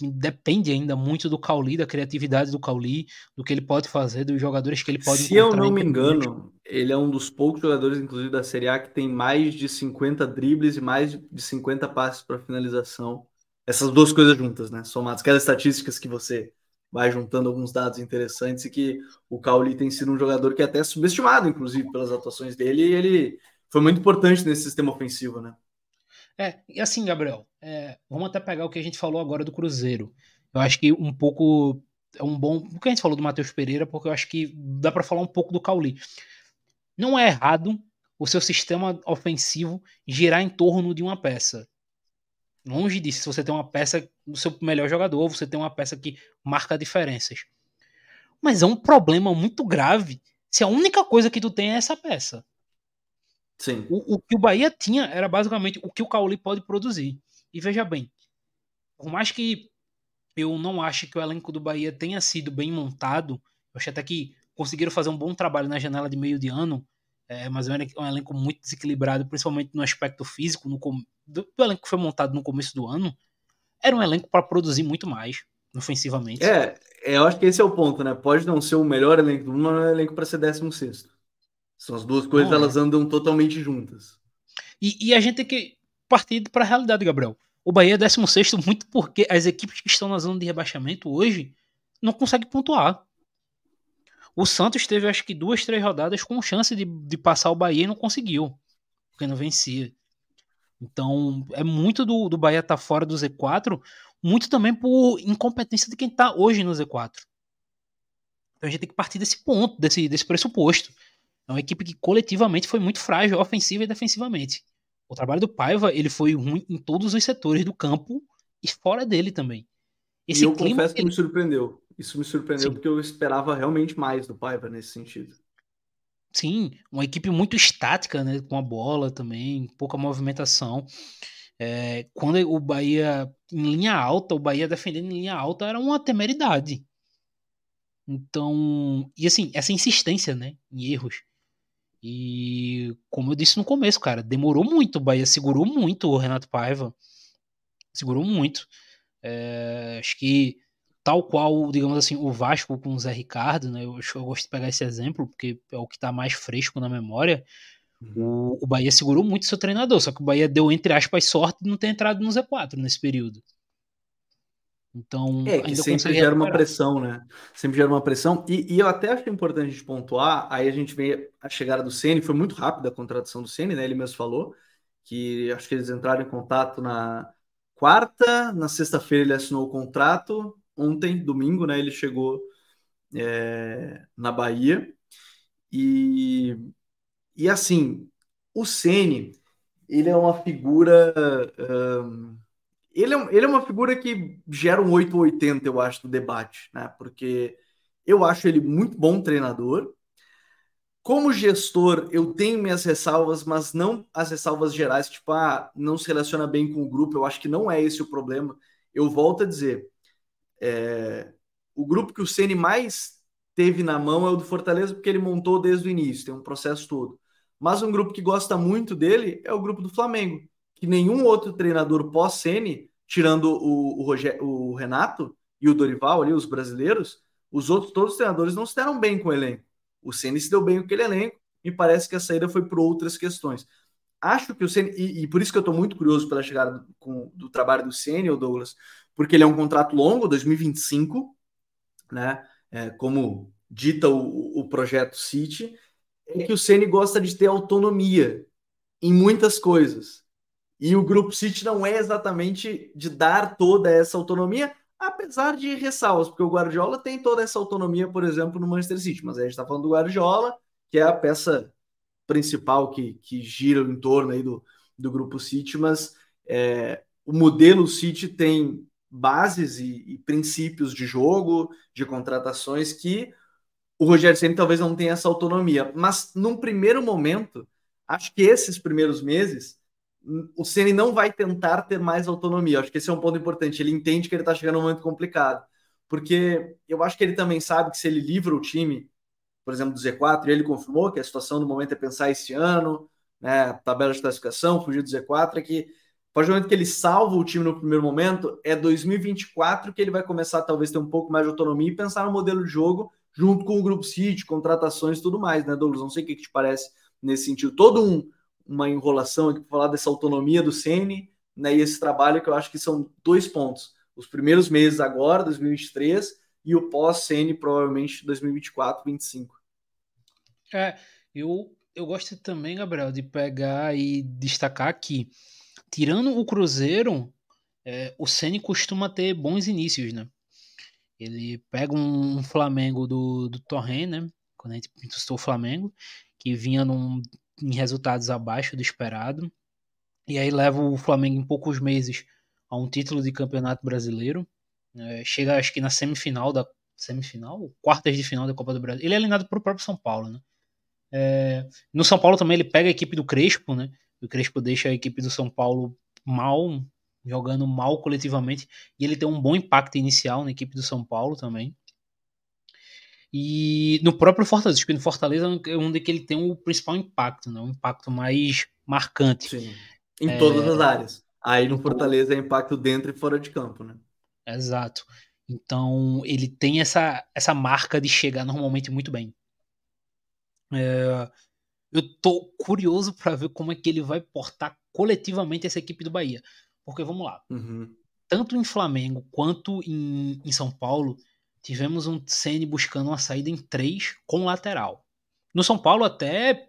Depende ainda muito do Cauli, da criatividade do Cauli, do que ele pode fazer, dos jogadores que ele pode Se eu não me engano, ele é um dos poucos jogadores, inclusive da Série A, que tem mais de 50 dribles e mais de 50 passes para finalização. Essas duas coisas juntas, né? Somadas. Aquelas estatísticas que você vai juntando alguns dados interessantes e que o Cauli tem sido um jogador que é até subestimado, inclusive, pelas atuações dele, e ele foi muito importante nesse sistema ofensivo, né? É, e assim, Gabriel, é, vamos até pegar o que a gente falou agora do Cruzeiro. Eu acho que um pouco é um bom. O que a gente falou do Matheus Pereira, porque eu acho que dá para falar um pouco do Cauli. Não é errado o seu sistema ofensivo girar em torno de uma peça. Longe disso, se você tem uma peça do seu melhor jogador, você tem uma peça que marca diferenças. Mas é um problema muito grave se a única coisa que tu tem é essa peça. Sim. O, o que o Bahia tinha era basicamente o que o Cauli pode produzir. E veja bem, por mais que eu não acho que o elenco do Bahia tenha sido bem montado. Eu acho até que conseguiram fazer um bom trabalho na janela de meio de ano, é, mas é um elenco muito desequilibrado, principalmente no aspecto físico, no, do, do elenco que foi montado no começo do ano. Era um elenco para produzir muito mais ofensivamente. É, é, eu acho que esse é o ponto, né? Pode não ser o melhor elenco do mundo, mas é um elenco para ser 16. São as duas coisas, não, elas é. andam totalmente juntas. E, e, a gente tem que partir para a realidade, Gabriel. O Bahia é 16 muito porque as equipes que estão na zona de rebaixamento hoje não conseguem pontuar. O Santos teve acho que duas, três rodadas com chance de, de passar o Bahia e não conseguiu, porque não vencia. Então é muito do, do Bahia estar tá fora do Z4, muito também por incompetência de quem está hoje no Z4. Então a gente tem que partir desse ponto, desse, desse pressuposto. É uma equipe que coletivamente foi muito frágil, ofensiva e defensivamente. O trabalho do Paiva ele foi ruim em todos os setores do campo e fora dele também. Esse e eu confesso que ele... me surpreendeu. Isso me surpreendeu Sim. porque eu esperava realmente mais do Paiva nesse sentido. Sim, uma equipe muito estática, né, com a bola também, pouca movimentação. É, quando o Bahia em linha alta, o Bahia defendendo em linha alta era uma temeridade. Então, e assim, essa insistência, né, em erros. E como eu disse no começo, cara, demorou muito. O Bahia segurou muito o Renato Paiva. Segurou muito. É, acho que tal qual, digamos assim, o Vasco com o Zé Ricardo, né? Eu, eu gosto de pegar esse exemplo, porque é o que está mais fresco na memória. Uhum. O, o Bahia segurou muito seu treinador, só que o Bahia deu, entre aspas, sorte de não ter entrado no Z4 nesse período. Então, é, que sempre gera uma pressão, né? Sempre gera uma pressão. E, e, eu até acho importante a gente pontuar, aí a gente vê a chegada do Ceni, foi muito rápida a contratação do Ceni, né? Ele mesmo falou que acho que eles entraram em contato na quarta, na sexta-feira ele assinou o contrato, ontem, domingo, né? Ele chegou é, na Bahia. E, e assim, o Ceni, ele é uma figura. Um, ele é, ele é uma figura que gera um 880, eu acho, do debate, né? Porque eu acho ele muito bom treinador. Como gestor, eu tenho minhas ressalvas, mas não as ressalvas gerais, tipo, ah, não se relaciona bem com o grupo. Eu acho que não é esse o problema. Eu volto a dizer, é, o grupo que o Ceni mais teve na mão é o do Fortaleza, porque ele montou desde o início, tem um processo todo. Mas um grupo que gosta muito dele é o grupo do Flamengo que nenhum outro treinador pós-Sene, tirando o, o, Roger, o Renato e o Dorival ali, os brasileiros, os outros todos os treinadores não se deram bem com o elenco. O Ceni se deu bem com aquele elenco, me parece que a saída foi por outras questões. Acho que o Ceni, e, e por isso que eu estou muito curioso pela chegada do, com, do trabalho do Ceni, o Douglas, porque ele é um contrato longo, 2025, né? É, como dita o, o projeto City, é que o Ceni gosta de ter autonomia em muitas coisas. E o Grupo City não é exatamente de dar toda essa autonomia, apesar de ressalvas, porque o Guardiola tem toda essa autonomia, por exemplo, no Manchester City. Mas a gente está falando do Guardiola, que é a peça principal que, que gira em torno aí do, do Grupo City, mas é, o modelo City tem bases e, e, princípios de jogo, de contratações que o Rogério Ceni talvez não tenha essa autonomia. Mas num primeiro momento, acho que esses primeiros meses o Ceni não vai tentar ter mais autonomia. Acho que esse é um ponto importante. Ele entende que ele está chegando num momento complicado, porque eu acho que ele também sabe que se ele livra o time, por exemplo, do Z4, e ele confirmou que a situação do momento é pensar esse ano, né, tabela de classificação, fugir do Z4, é que a partir do momento que ele salva o time no primeiro momento, é 2024 que ele vai começar talvez ter um pouco mais de autonomia e pensar no modelo de jogo junto com o Grupo City, contratações e tudo mais, né, Douglas? Não sei o que, que te parece nesse sentido. Todo um uma enrolação aqui para falar dessa autonomia do Ceni, né, e esse trabalho que eu acho que são dois pontos. Os primeiros meses agora, 2023, e o pós-Ceni provavelmente 2024, 2025. É, eu, eu gosto também, Gabriel, de pegar e destacar que, tirando o Cruzeiro, é, o Ceni costuma ter bons inícios, né? Ele pega um Flamengo do, do Torren, né? Quando a gente conquistou o Flamengo, que vinha num em resultados abaixo do esperado. E aí leva o Flamengo em poucos meses a um título de campeonato brasileiro. É, chega, acho que na semifinal da. Semifinal? Quartas de final da Copa do Brasil. Ele é eliminado pro próprio São Paulo, né? É, no São Paulo também ele pega a equipe do Crespo, né? O Crespo deixa a equipe do São Paulo mal, jogando mal coletivamente, e ele tem um bom impacto inicial na equipe do São Paulo também. E no próprio Fortaleza, acho que no Fortaleza é onde que ele tem o principal impacto, né? um impacto mais marcante. Sim. Em é... todas as áreas. Aí no Fortaleza é impacto dentro e fora de campo, né? Exato. Então ele tem essa, essa marca de chegar normalmente muito bem. É... Eu tô curioso para ver como é que ele vai portar coletivamente essa equipe do Bahia. Porque vamos lá. Uhum. Tanto em Flamengo quanto em, em São Paulo, tivemos um Ceni buscando uma saída em três com lateral. No São Paulo até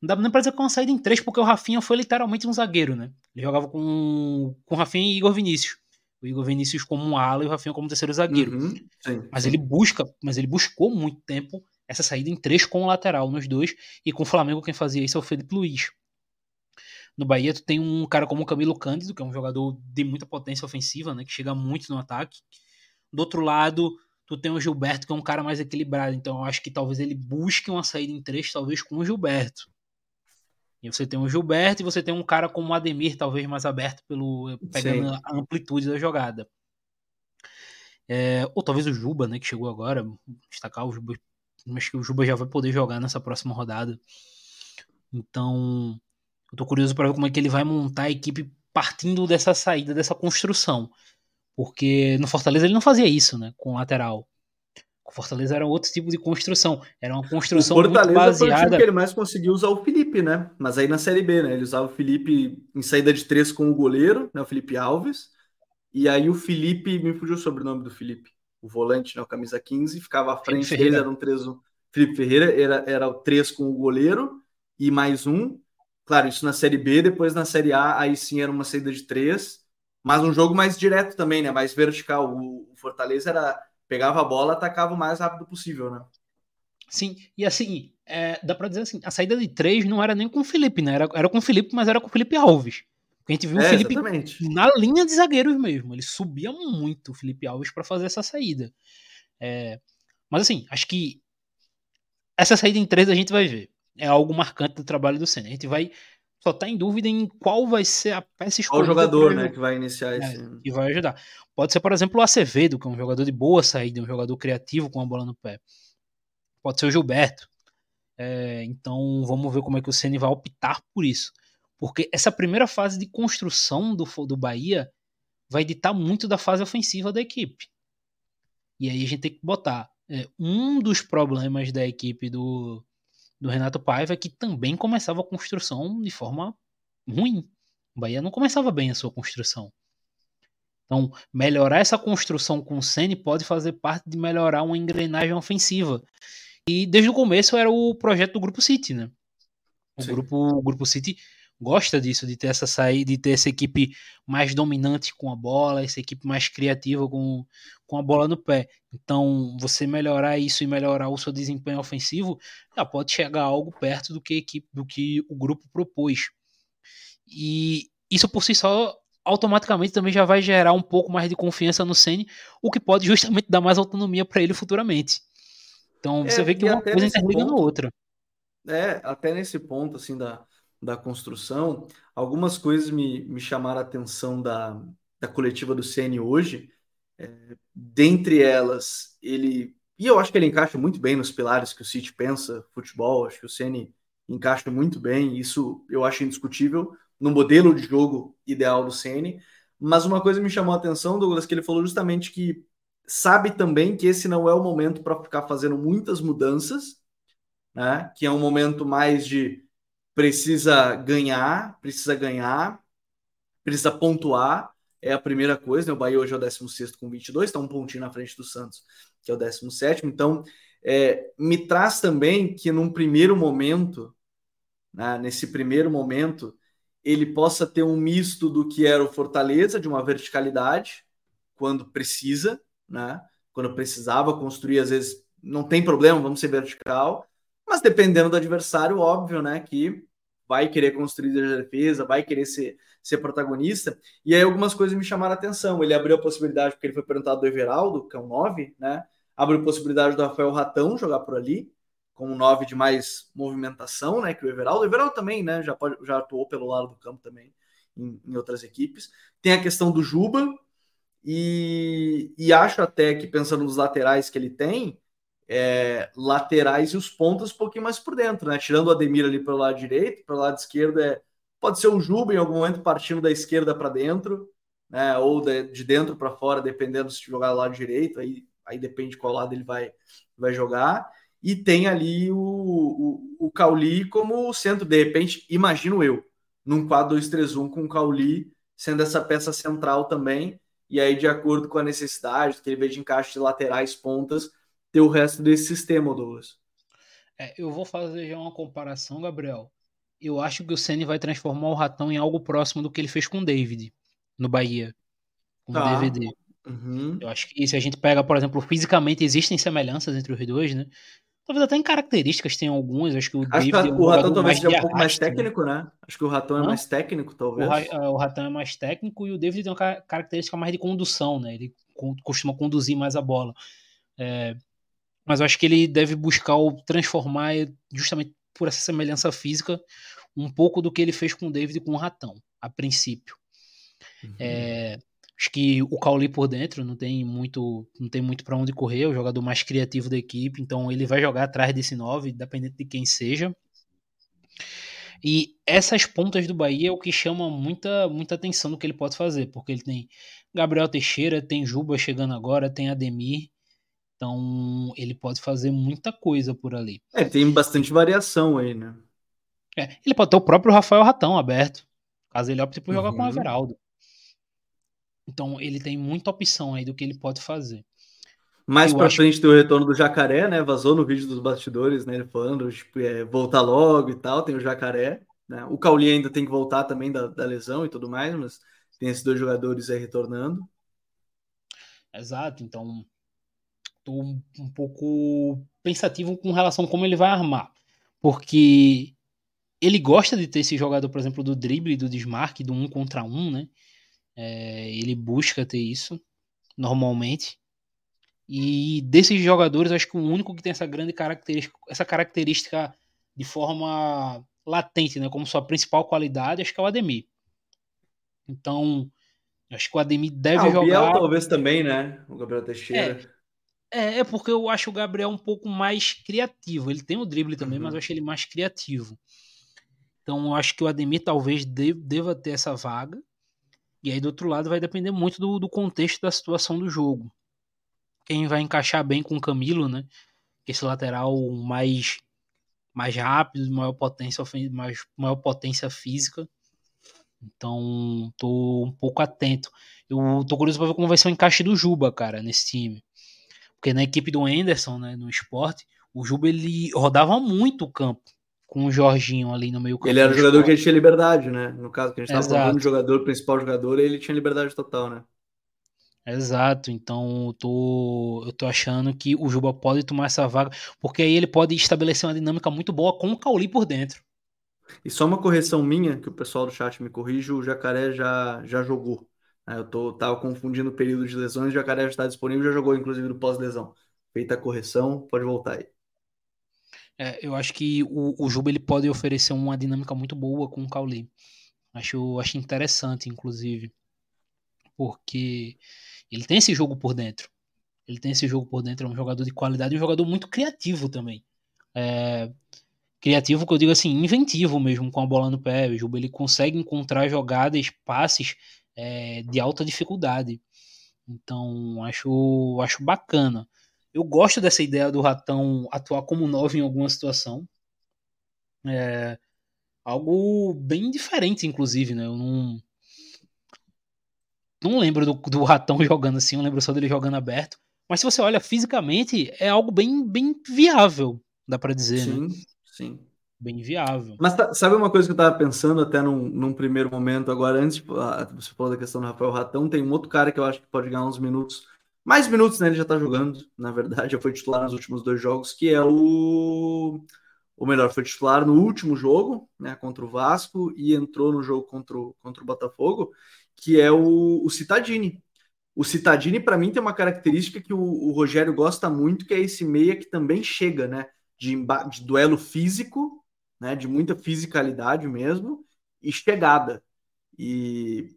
não dá nem pra dizer que é uma saída em três, porque o Rafinha foi literalmente um zagueiro, né? Ele jogava com, com o Rafinha e Igor Vinícius. O Igor Vinícius como um ala e o Rafinha como terceiro zagueiro. Uhum, sim, mas sim. ele busca, mas ele buscou muito tempo essa saída em três com o lateral nos dois, e com o Flamengo quem fazia isso é o Felipe Luiz. No Bahia tu tem um cara como o Camilo Cândido, que é um jogador de muita potência ofensiva, né, que chega muito no ataque. Do outro lado, tu tem o Gilberto, que é um cara mais equilibrado. Então eu acho que talvez ele busque uma saída em três, talvez com o Gilberto. E você tem o Gilberto e você tem um cara como o Ademir, talvez mais aberto pelo pegando Sim. a amplitude da jogada. É, ou talvez o Juba, né, que chegou agora, destacar o Juba, acho que o Juba já vai poder jogar nessa próxima rodada. Então, eu tô curioso para ver como é que ele vai montar a equipe partindo dessa saída, dessa construção. Porque no Fortaleza ele não fazia isso, né? Com lateral. O Fortaleza era outro tipo de construção. Era uma construção o Fortaleza muito baseada. Foi o time que ele mais conseguiu usar o Felipe, né? Mas aí na Série B, né? Ele usava o Felipe em saída de três com o goleiro, né? O Felipe Alves. E aí o Felipe, me fugiu o sobrenome do Felipe. O volante, né? O camisa 15, ficava à frente dele, era um 3 1 Felipe Ferreira era, era o 3 com o goleiro e mais um. Claro, isso na Série B, depois na Série A, aí sim era uma saída de três mas um jogo mais direto também, né? Mais vertical. O Fortaleza era pegava a bola, atacava o mais rápido possível, né? Sim, e assim, é, dá pra dizer assim, a saída de três não era nem com o Felipe, né? Era, era com o Felipe, mas era com o Felipe Alves. Porque a gente viu é, o Felipe exatamente. na linha de zagueiros mesmo. Ele subia muito o Felipe Alves para fazer essa saída. É, mas assim, acho que essa saída em três a gente vai ver. É algo marcante do trabalho do Senna. A gente vai só tá em dúvida em qual vai ser a peça escolhida. Qual jogador, né, que vai iniciar esse. É, que vai ajudar. Pode ser, por exemplo, o Acevedo, que é um jogador de boa saída, um jogador criativo com a bola no pé. Pode ser o Gilberto. É, então vamos ver como é que o Ceni vai optar por isso. Porque essa primeira fase de construção do, do Bahia vai ditar muito da fase ofensiva da equipe. E aí a gente tem que botar é, um dos problemas da equipe do, do Renato Paiva que também começava a construção de forma ruim. O Bahia não começava bem a sua construção. Então, melhorar essa construção com o Ceni pode fazer parte de melhorar uma engrenagem ofensiva. E desde o começo era o projeto do Grupo City, né? O grupo, o grupo City gosta disso, de ter essa saída, de ter essa equipe mais dominante com a bola, essa equipe mais criativa com, com a bola no pé. Então, você melhorar isso e melhorar o seu desempenho ofensivo, já pode chegar a algo perto do que equipe, do que o grupo propôs. E isso por si só automaticamente também já vai gerar um pouco mais de confiança no Ceni, o que pode justamente dar mais autonomia para ele futuramente. Então, você é, vê que uma coisa interliga na outra. É, até nesse ponto assim da da construção, algumas coisas me, me chamaram a atenção da, da coletiva do CN hoje. É, dentre elas, ele. E eu acho que ele encaixa muito bem nos pilares que o City pensa, futebol. Acho que o CN encaixa muito bem. Isso eu acho indiscutível no modelo de jogo ideal do CN. Mas uma coisa me chamou a atenção, Douglas, que ele falou justamente que sabe também que esse não é o momento para ficar fazendo muitas mudanças, né? Que é um momento mais de precisa ganhar, precisa ganhar, precisa pontuar, é a primeira coisa. Né? O Bahia hoje é o 16 com 22, está um pontinho na frente do Santos, que é o 17. Então, é, me traz também que num primeiro momento, né, nesse primeiro momento, ele possa ter um misto do que era o Fortaleza, de uma verticalidade, quando precisa, né? quando precisava construir, às vezes não tem problema, vamos ser vertical, mas dependendo do adversário, óbvio, né, que vai querer construir a defesa, vai querer ser, ser protagonista. E aí algumas coisas me chamaram a atenção. Ele abriu a possibilidade, porque ele foi perguntado do Everaldo, que é um 9, né? Abriu a possibilidade do Rafael Ratão jogar por ali, como um 9 de mais movimentação, né? Que o Everaldo. O Everaldo também, né? Já, pode, já atuou pelo lado do campo também em, em outras equipes. Tem a questão do Juba, e, e acho até que, pensando nos laterais que ele tem, é, laterais e os pontos um pouquinho mais por dentro, né? Tirando o Ademir ali pelo lado direito, pelo lado esquerdo é pode ser o Juba em algum momento partindo da esquerda para dentro, né? Ou de, de dentro para fora, dependendo se jogar do lado direito, aí, aí depende qual lado ele vai, vai jogar. E tem ali o, o, o Cauli como centro, de repente, imagino eu, num 4-2-3-1 com o Cauli sendo essa peça central também e aí, de acordo com a necessidade, que ele vê de encaixe de laterais, pontas, ter o resto desse sistema, Douglas. É, eu vou fazer já uma comparação, Gabriel. Eu acho que o Ceni vai transformar o Ratão em algo próximo do que ele fez com o David no Bahia, com tá. o DVD. Uhum. Eu acho que se a gente pega, por exemplo, fisicamente existem semelhanças entre os dois, né? Talvez até em características tem algumas. Acho que o acho David. Que é o Ratão talvez seja um pouco mais né? técnico, né? né? Acho que o Ratão é mais técnico, talvez. O, é, o Ratão é mais técnico e o David tem uma característica mais de condução, né? Ele costuma conduzir mais a bola. É, mas eu acho que ele deve buscar o transformar, justamente por essa semelhança física, um pouco do que ele fez com o David e com o Ratão, a princípio. Uhum. É, Acho que o Cauli por dentro não tem muito, não tem muito para onde correr, é o jogador mais criativo da equipe, então ele vai jogar atrás desse 9, dependendo de quem seja. E essas pontas do Bahia é o que chama muita, muita atenção do que ele pode fazer, porque ele tem Gabriel Teixeira, tem Juba chegando agora, tem Ademir. Então ele pode fazer muita coisa por ali. É, tem bastante variação aí, né? É, ele pode ter o próprio Rafael Ratão aberto, caso ele opte por jogar uhum. com o Everaldo. Então ele tem muita opção aí do que ele pode fazer. Mais para frente que... tem o retorno do jacaré, né? Vazou no vídeo dos bastidores, né? Ele falando, tipo, é, voltar logo e tal, tem o jacaré. Né? O Cauli ainda tem que voltar também da, da, lesão e tudo mais, mas tem esses dois jogadores aí retornando. Exato, então tô um, um pouco pensativo com relação a como ele vai armar. Porque ele gosta de ter esse jogador, por exemplo, do drible, do desmarque, do um contra um, né? É, ele busca ter isso normalmente. E desses jogadores, acho que o único que tem essa grande característica, essa característica de forma latente, né, como sua principal qualidade, acho que é o Ademir. Então, acho que o Ademir deve ah, o jogar. Biel, talvez também, né? O Gabriel Teixeira. É, é, é, porque eu acho o Gabriel um pouco mais criativo. Ele tem o drible também, uhum. mas eu acho ele mais criativo. Então, eu acho que o Ademir talvez deva ter essa vaga. E aí, do outro lado, vai depender muito do, do contexto da situação do jogo. Quem vai encaixar bem com o Camilo, né? Esse lateral mais, mais rápido, maior potência, mais, maior potência física. Então, tô um pouco atento. Eu tô curioso para ver como vai ser o encaixe do Juba, cara, nesse time. Porque na equipe do Anderson, né, no esporte, o Juba ele rodava muito o campo com o Jorginho ali no meio campo. Ele era o jogador que ele tinha liberdade, né? No caso que a gente estava falando do jogador, o principal jogador, ele tinha liberdade total, né? Exato, então eu tô, eu tô achando que o Juba pode tomar essa vaga, porque aí ele pode estabelecer uma dinâmica muito boa com o Cauli por dentro. E só uma correção minha, que o pessoal do chat me corrige, o Jacaré já, já jogou. Né? Eu tô, tava confundindo o período de lesões, o Jacaré já está disponível, já jogou inclusive no pós-lesão. Feita a correção, pode voltar aí. É, eu acho que o, o Juba ele pode oferecer uma dinâmica muito boa com o Cauli. Acho, acho interessante, inclusive, porque ele tem esse jogo por dentro. Ele tem esse jogo por dentro, é um jogador de qualidade e um jogador muito criativo também. É, criativo que eu digo assim, inventivo mesmo com a bola no pé. O Juba ele consegue encontrar jogadas, passes é, de alta dificuldade. Então acho, acho bacana. Eu gosto dessa ideia do Ratão atuar como nove em alguma situação. É algo bem diferente, inclusive, né? Eu não. Não lembro do, do Ratão [laughs] jogando assim, eu lembro só dele jogando aberto. Mas se você olha fisicamente, é algo bem, bem viável, dá para dizer, sim, né? Sim, sim. Bem viável. Mas tá, sabe uma coisa que eu tava pensando até num, num primeiro momento agora, antes, ah, você falou da questão do Rafael Ratão, tem um outro cara que eu acho que pode ganhar uns minutos mais minutos, né? Ele já tá jogando, na verdade, já foi titular nos últimos dois jogos, que é o. Ou melhor, foi titular no último jogo, né? Contra o Vasco, e entrou no jogo contra o, contra o Botafogo, que é o, o Citadini. O Citadini, para mim, tem uma característica que o, o, Rogério gosta muito, que é esse meia que também chega, né? De, de duelo físico, né? De muita fisicalidade mesmo, e chegada. e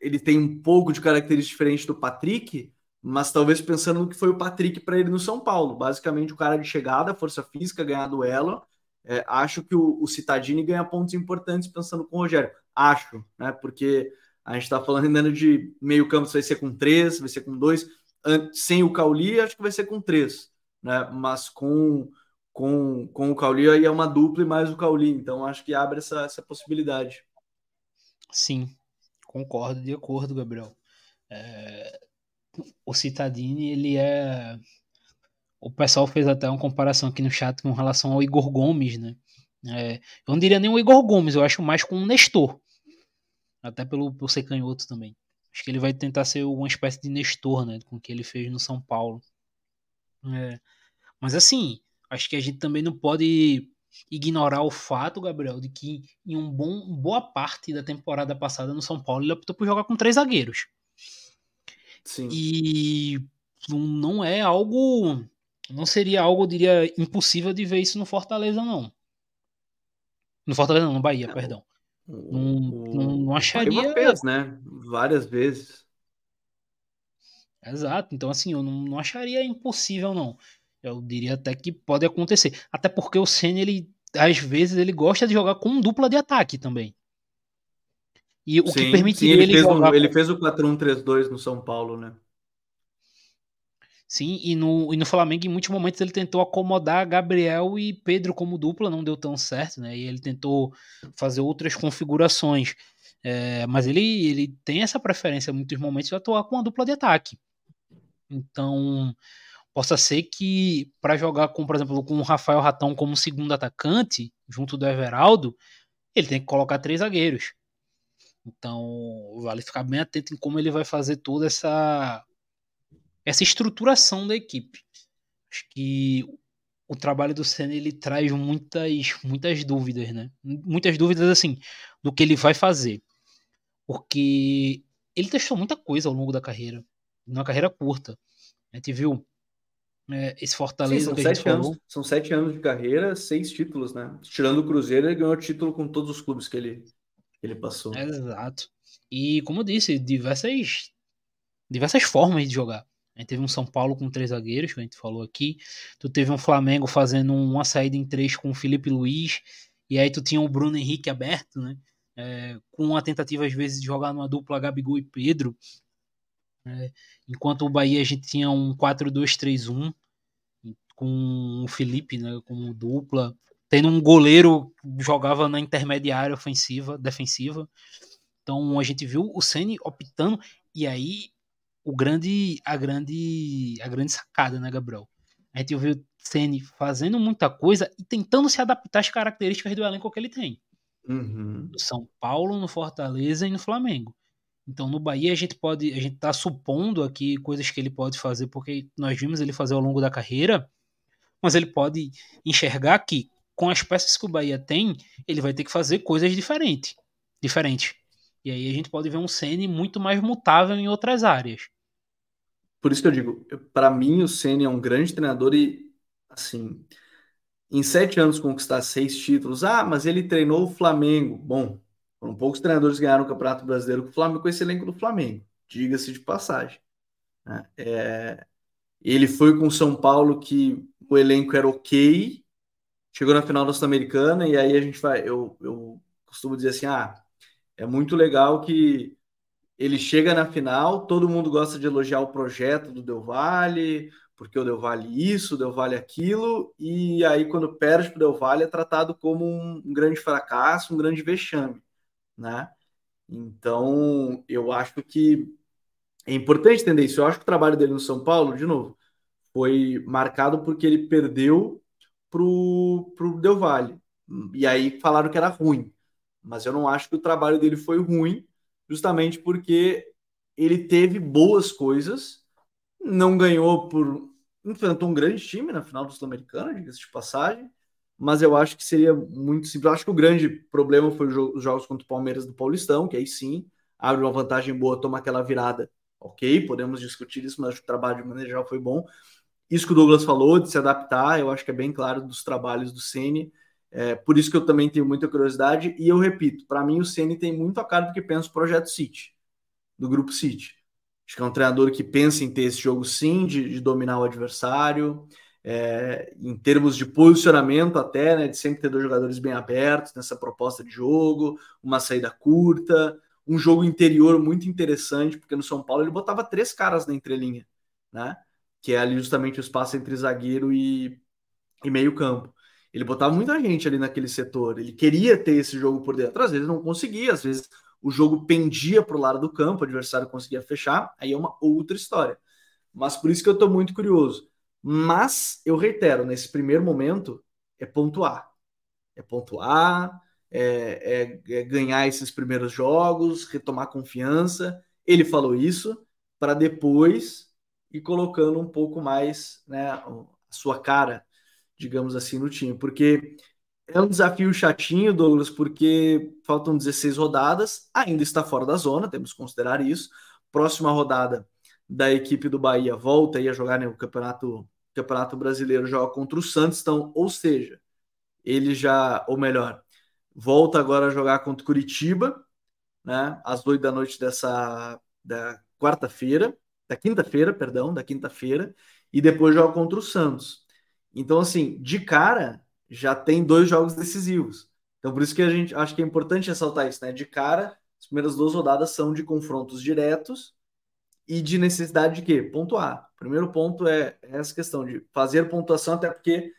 ele tem um pouco de característica diferente do Patrick, mas talvez pensando no que foi o Patrick para ele no São Paulo. Basicamente, o cara de chegada, força física, ganhar duelo. É, acho que o, o Citadini ganha pontos importantes pensando com o Rogério. Acho, né? Porque a gente está falando ainda de meio campo, vai ser com três, vai ser com dois. Sem o Cauli, acho que vai ser com três, né? Mas com, com, com o Cauli aí é uma dupla e mais o Cauli. Então acho que abre essa, essa possibilidade. Sim, concordo, de acordo, Gabriel. É, o Citadini, ele é. O pessoal fez até uma comparação aqui no chat com relação ao Igor Gomes, né? É, eu não diria nem o Igor Gomes, eu acho mais com o Nestor. Até pelo, pelo ser canhoto também. Acho que ele vai tentar ser uma espécie de Nestor, né? Com o que ele fez no São Paulo. É, mas assim, acho que a gente também não pode ignorar o fato, Gabriel, de que em um bom, boa parte da temporada passada no São Paulo ele optou por jogar com três zagueiros. Sim. E não é algo. Não seria algo, eu diria, impossível de ver isso no Fortaleza, não. No Fortaleza, não, no Bahia, não. perdão. O, não, não, não acharia. Fez, né? Várias vezes. Exato. Então, assim, eu não, não acharia impossível, não. Eu diria até que pode acontecer. Até porque o Senna, ele, às vezes, ele gosta de jogar com dupla de ataque também. E o sim, que permitiria ele, ele fez jogar... O, ele fez o 4-1-3-2 no São Paulo, né? Sim, e no, e no Flamengo, em muitos momentos, ele tentou acomodar Gabriel e Pedro como dupla, não deu tão certo, né? E ele tentou fazer outras configurações. É, mas ele, ele tem essa preferência, em muitos momentos, de atuar com uma dupla de ataque. Então, possa ser que para jogar com, por exemplo, com o Rafael Ratão como segundo atacante, junto do Everaldo, ele tem que colocar três zagueiros. Então, vale ficar bem atento em como ele vai fazer toda essa essa estruturação da equipe. Acho que o trabalho do Senna ele traz muitas muitas dúvidas, né? Muitas dúvidas assim do que ele vai fazer. Porque ele testou muita coisa ao longo da carreira, numa carreira curta. A gente viu é, esse Fortaleza Sim, são sete anos, falou. São sete anos de carreira, seis títulos, né? Tirando o Cruzeiro, ele ganhou título com todos os clubes que ele, ele passou. Exato. E como eu disse, diversas, diversas formas de jogar. A gente teve um São Paulo com três zagueiros, que a gente falou aqui. Tu teve um Flamengo fazendo uma saída em três com o Felipe Luiz. E aí tu tinha o Bruno Henrique aberto, né? É, com uma tentativa, às vezes, de jogar numa dupla Gabigol e Pedro. É, enquanto o Bahia a gente tinha um 4-2-3-1 com o Felipe, né, como dupla, tendo um goleiro que jogava na intermediária ofensiva, defensiva. Então a gente viu o Ceni optando e aí o grande a grande a grande sacada, né, Gabriel? A gente viu o Ceni fazendo muita coisa e tentando se adaptar às características do elenco que ele tem. Uhum. No São Paulo, no Fortaleza e no Flamengo. Então no Bahia a gente pode, a gente tá supondo aqui coisas que ele pode fazer, porque nós vimos ele fazer ao longo da carreira, mas ele pode enxergar que com as peças que o Bahia tem, ele vai ter que fazer coisas diferentes. Diferente. E aí a gente pode ver um Ceni muito mais mutável em outras áreas. Por isso que eu digo, para mim o Ceni é um grande treinador e assim, em sete anos conquistar seis títulos, ah, mas ele treinou o Flamengo. Bom, foram poucos treinadores que ganharam o Campeonato Brasileiro com o Flamengo, com esse elenco do Flamengo, diga-se de passagem. Né? É, ele foi com o São Paulo, que o elenco era ok, chegou na final da Sul-Americana, e aí a gente vai. Eu, eu costumo dizer assim: ah, é muito legal que ele chega na final, todo mundo gosta de elogiar o projeto do Del Valle, porque o Del Valle isso, o Del Valle aquilo, e aí quando perde para o Del Valle é tratado como um, um grande fracasso, um grande vexame né? Então, eu acho que é importante entender isso. Eu acho que o trabalho dele no São Paulo, de novo, foi marcado porque ele perdeu pro, pro Del Valle. E aí falaram que era ruim. Mas eu não acho que o trabalho dele foi ruim, justamente porque ele teve boas coisas, não ganhou por. enfrentou um grande time na final do Sul-Americano, diga-se de passagem, mas eu acho que seria muito simples. Eu acho que o grande problema foi os jogos contra o Palmeiras do Paulistão, que aí sim abre uma vantagem boa, toma aquela virada. Ok, podemos discutir isso, mas acho que o trabalho de maneira foi bom. Isso que o Douglas falou, de se adaptar, eu acho que é bem claro dos trabalhos do Ceni. É, por isso que eu também tenho muita curiosidade. E eu repito, para mim o Ceni tem muito a cara do que pensa o projeto City, do grupo City. Acho que é um treinador que pensa em ter esse jogo sim, de, de dominar o adversário, é, em termos de posicionamento até, né, de sempre ter dois jogadores bem abertos nessa proposta de jogo, uma saída curta, um jogo interior muito interessante, porque no São Paulo ele botava três caras na entrelinha, né? Que é ali justamente o espaço entre zagueiro e, e meio campo. Ele botava muita gente ali naquele setor. Ele queria ter esse jogo por dentro. Às vezes não conseguia, às vezes o jogo pendia para o lado do campo, o adversário conseguia fechar, aí é uma outra história. Mas por isso que eu estou muito curioso. Mas eu reitero, nesse primeiro momento, é pontuar. É pontuar, é, é, é ganhar esses primeiros jogos, retomar confiança. Ele falou isso para depois ir colocando um pouco mais né, a sua cara digamos assim, no time. Porque é um desafio chatinho, Douglas, porque faltam 16 rodadas, ainda está fora da zona, temos que considerar isso. Próxima rodada da equipe do Bahia volta a jogar no Campeonato, Campeonato Brasileiro, joga contra o Santos, então, ou seja, ele já, ou melhor, volta agora a jogar contra o Curitiba, né, às 8 da noite dessa da quarta-feira, da quinta-feira, perdão, da quinta-feira, e depois joga contra o Santos. Então, assim, de cara, já tem dois jogos decisivos. Então, por isso que a gente acho que é importante ressaltar isso, né? De cara, as primeiras duas rodadas são de confrontos diretos e de necessidade de quê? Pontuar. Primeiro ponto é essa questão de fazer pontuação, até porque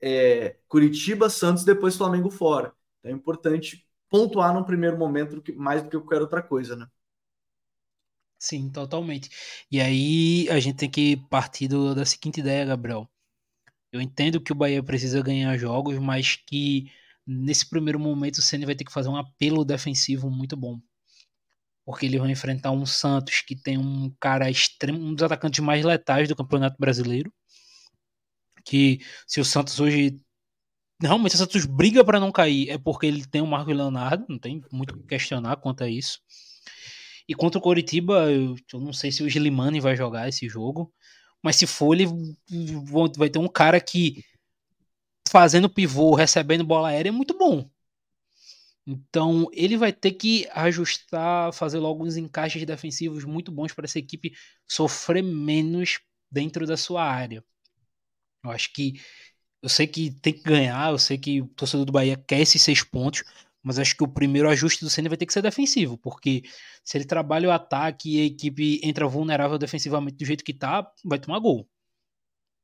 é, Curitiba, Santos, depois Flamengo fora. Então é importante pontuar no primeiro momento mais do que qualquer outra coisa, né? Sim, totalmente. E aí a gente tem que partir do, da seguinte ideia, Gabriel. Eu entendo que o Bahia precisa ganhar jogos, mas que nesse primeiro momento o Ceni vai ter que fazer um apelo defensivo muito bom. Porque ele vai enfrentar um Santos que tem um cara extremo, um dos atacantes mais letais do Campeonato Brasileiro. Que se o Santos hoje realmente o Santos briga para não cair é porque ele tem o Marco Leonardo, não tem muito o que questionar quanto a isso. E contra o Coritiba, eu, eu não sei se o Gilimani vai jogar esse jogo. Mas se for, ele vai ter um cara que fazendo pivô, recebendo bola aérea é muito bom. Então ele vai ter que ajustar, fazer logo uns encaixes defensivos muito bons para essa equipe sofrer menos dentro da sua área. Eu acho que eu sei que tem que ganhar, eu sei que o torcedor do Bahia quer esses seis pontos, mas acho que o primeiro ajuste do Senna vai ter que ser defensivo, porque se ele trabalha o ataque e a equipe entra vulnerável defensivamente do jeito que tá, vai tomar gol.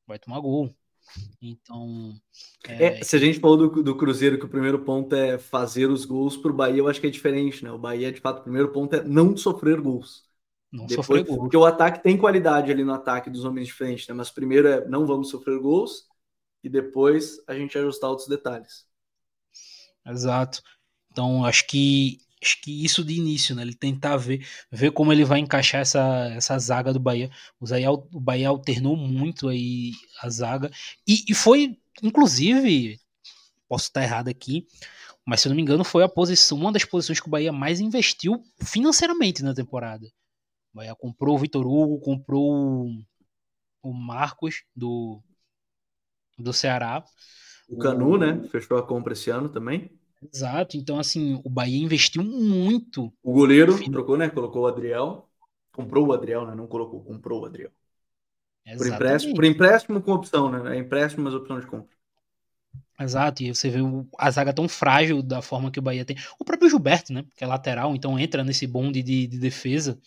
Vai tomar gol. Então. É... É, se a gente falou do, do, Cruzeiro que o primeiro ponto é fazer os gols, para o Bahia eu acho que é diferente, né? O Bahia, de fato, o primeiro ponto é não sofrer gols. Não Depois, sofrer gols. Porque o ataque tem qualidade ali no ataque dos homens de frente, né? Mas primeiro é não vamos sofrer gols e depois a gente ajustar outros detalhes. Exato. Então, acho que acho que isso de início, né? Ele tentar ver, ver como ele vai encaixar essa, essa zaga do Bahia. O, Zay, o Bahia alternou muito aí a zaga. E, e foi, inclusive, posso estar errado aqui, mas se eu não me engano, foi a posição, uma das posições que o Bahia mais investiu financeiramente na temporada. O Bahia comprou o Vitor Hugo, comprou o Marcos do, do Ceará. O Canu, o, né? Fechou a compra esse ano também. Exato, então assim, o Bahia investiu muito. O goleiro trocou, né? Colocou o Adriel. Comprou o Adriel, né? Não colocou, comprou o Adriel. Por empréstimo, por empréstimo com opção, né? É empréstimo, mas opção de compra. Exato, e você vê a zaga tão frágil da forma que o Bahia tem. O próprio Gilberto, né? Que é lateral, então entra nesse bonde de, de defesa.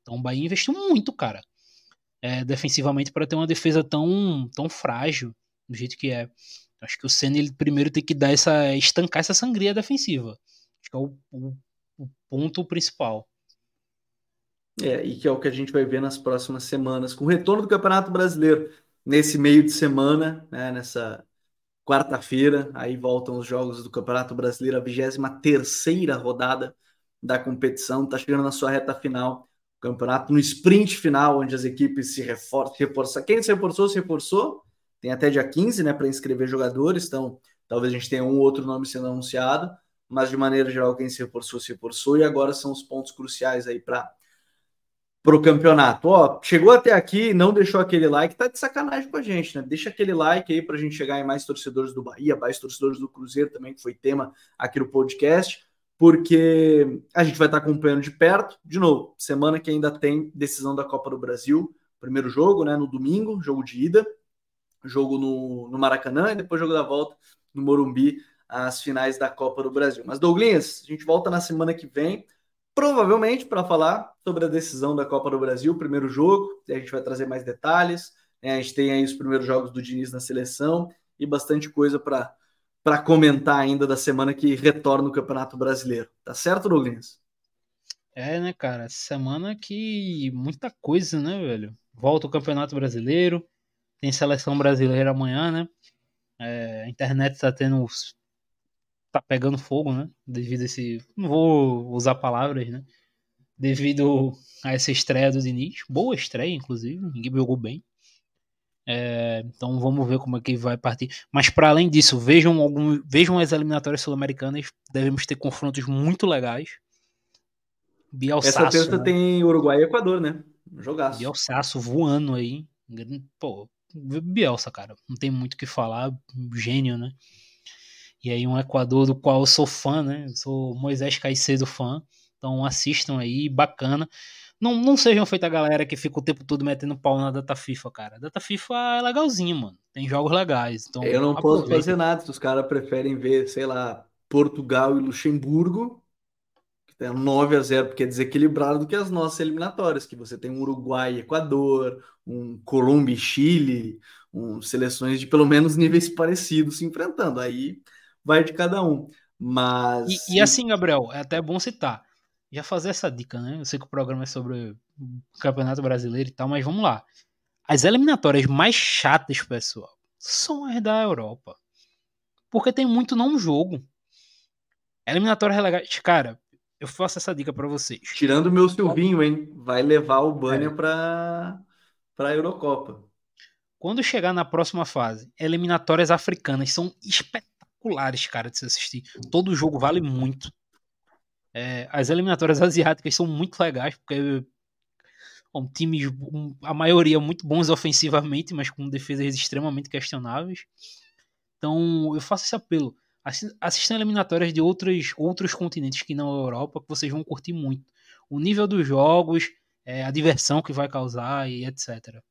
Então o Bahia investiu muito, cara, é, defensivamente para ter uma defesa tão, tão frágil do jeito que é. Acho que o Senna ele primeiro tem que dar essa estancar essa sangria defensiva. Acho que é o, o, o ponto principal. É, e que é o que a gente vai ver nas próximas semanas, com o retorno do Campeonato Brasileiro nesse meio de semana, né, nessa quarta-feira, aí voltam os jogos do Campeonato Brasileiro, a 23 rodada da competição, está chegando na sua reta final, o campeonato no sprint final, onde as equipes se reforçam, reforçam. Quem se reforçou, se reforçou, tem até dia 15, né, para inscrever jogadores, então talvez a gente tenha um outro nome sendo anunciado, mas de maneira geral quem se reforçou, se reforçou, e agora são os pontos cruciais aí para pro campeonato. Ó, chegou até aqui, não deixou aquele like, tá de sacanagem com a gente, né? Deixa aquele like aí pra gente chegar em mais torcedores do Bahia, mais torcedores do Cruzeiro também, que foi tema aqui no podcast, porque a gente vai estar tá acompanhando de perto. De novo, semana que ainda tem decisão da Copa do Brasil, primeiro jogo, né, no domingo, jogo de ida, jogo no, no Maracanã e depois jogo da volta no Morumbi, as finais da Copa do Brasil. Mas Douglas, a gente volta na semana que vem provavelmente para falar sobre a decisão da Copa do Brasil, primeiro jogo, a gente vai trazer mais detalhes, né? a gente tem aí os primeiros jogos do Diniz na seleção e bastante coisa para para comentar ainda da semana que retorna o Campeonato Brasileiro. Tá certo, Douglas? É, né, cara? Semana que muita coisa, né, velho? Volta o Campeonato Brasileiro, tem seleção brasileira amanhã, né? É, a internet tá tendo tá pegando fogo, né? Devido a esse. Não vou usar palavras, né? Devido a essa estreia do Diniz. Boa estreia, inclusive. Ninguém jogou bem. É, então vamos ver como é que vai partir. Mas para além disso, vejam, algum, vejam as eliminatórias sul-americanas. Devemos ter confrontos muito legais. Bielsaço, Essa terça né? tem Uruguai e Equador, né? Jogaço. Bielsaço voando aí. Pô, Bielsa, cara. Não tem muito o que falar. Gênio, né? E aí um Equador do qual eu sou fã, né? Eu sou Moisés Caicedo fã. Então assistam aí, bacana. Não, não sejam feita a galera que fica o tempo todo metendo pau na data FIFA, cara. A data FIFA é legalzinho, mano. Tem jogos legais. Então, eu não aproveita. posso fazer nada se os caras preferem ver, sei lá, Portugal e Luxemburgo, tem 9 a 0 porque é desequilibrado do que as nossas eliminatórias, que você tem um Uruguai e Equador, um Colômbia e Chile, um, seleções de pelo menos níveis parecidos se enfrentando. Aí vai de cada um. Mas. E, e, assim, Gabriel, é até bom citar. Já fazer essa dica, né? Eu sei que o programa é sobre o Campeonato Brasileiro e tal, mas vamos lá. As eliminatórias mais chatas, pessoal, são as da Europa. Porque tem muito não jogo. Eliminatórias legais. Cara, eu faço essa dica para vocês. Tirando o meu Silvinho, hein? Vai levar o Bânia é. pra, pra Eurocopa. Quando chegar na próxima fase, eliminatórias africanas são espetaculares cara, de se assistir. Todo jogo vale muito. É, as eliminatórias [laughs] asiáticas são muito legais, porque bom, times, a maioria muito bons ofensivamente, mas com defesas extremamente questionáveis. Então, eu faço esse apelo. Assistam eliminatórias de outros, outros continentes que não a Europa, que vocês vão curtir muito. O nível dos jogos, é, a diversão que vai causar e etc.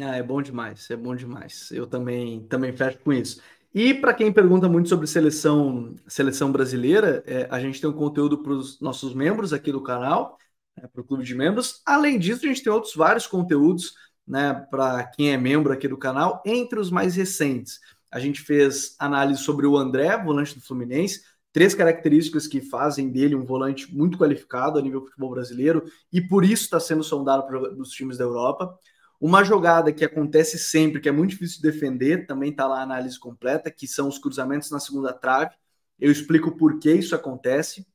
Ah, é bom demais, é bom demais. Eu também, também fecho com isso. E para quem pergunta muito sobre seleção, seleção brasileira, é, a gente tem um conteúdo para os nossos membros aqui do canal, né, para o clube de membros. Além disso, a gente tem outros vários conteúdos né, para quem é membro aqui do canal, entre os mais recentes. A gente fez análise sobre o André, volante do Fluminense, três características que fazem dele um volante muito qualificado a nível futebol brasileiro e por isso está sendo sondado pelos times da Europa. Uma jogada que acontece sempre, que é muito difícil de defender, também está lá a análise completa, que são os cruzamentos na segunda trave. Eu explico por que isso acontece.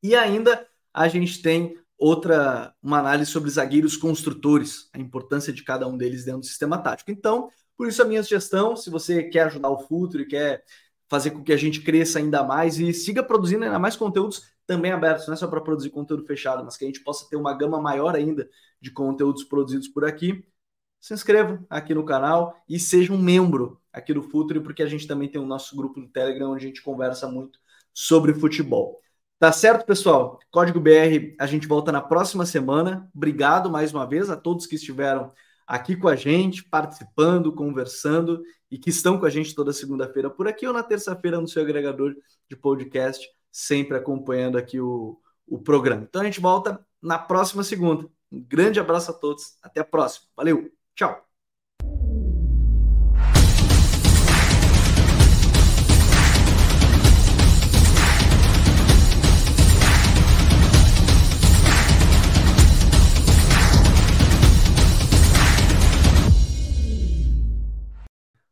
E ainda a gente tem outra, uma análise sobre zagueiros construtores, a importância de cada um deles dentro do sistema tático. Então, por isso a minha sugestão, se você quer ajudar o futuro e quer fazer com que a gente cresça ainda mais e siga produzindo ainda mais conteúdos também abertos, não é só para produzir conteúdo fechado, mas que a gente possa ter uma gama maior ainda de conteúdos produzidos por aqui. Se inscreva aqui no canal e seja um membro aqui do Futuri, porque a gente também tem o nosso grupo no Telegram onde a gente conversa muito sobre futebol. Tá certo, pessoal? Código BR, a gente volta na próxima semana. Obrigado mais uma vez a todos que estiveram aqui com a gente, participando, conversando e que estão com a gente toda segunda-feira por aqui ou na terça-feira no seu agregador de podcast sempre acompanhando aqui o, o programa. Então a gente volta na próxima segunda. Um grande abraço a todos, até a próxima. Valeu, tchau!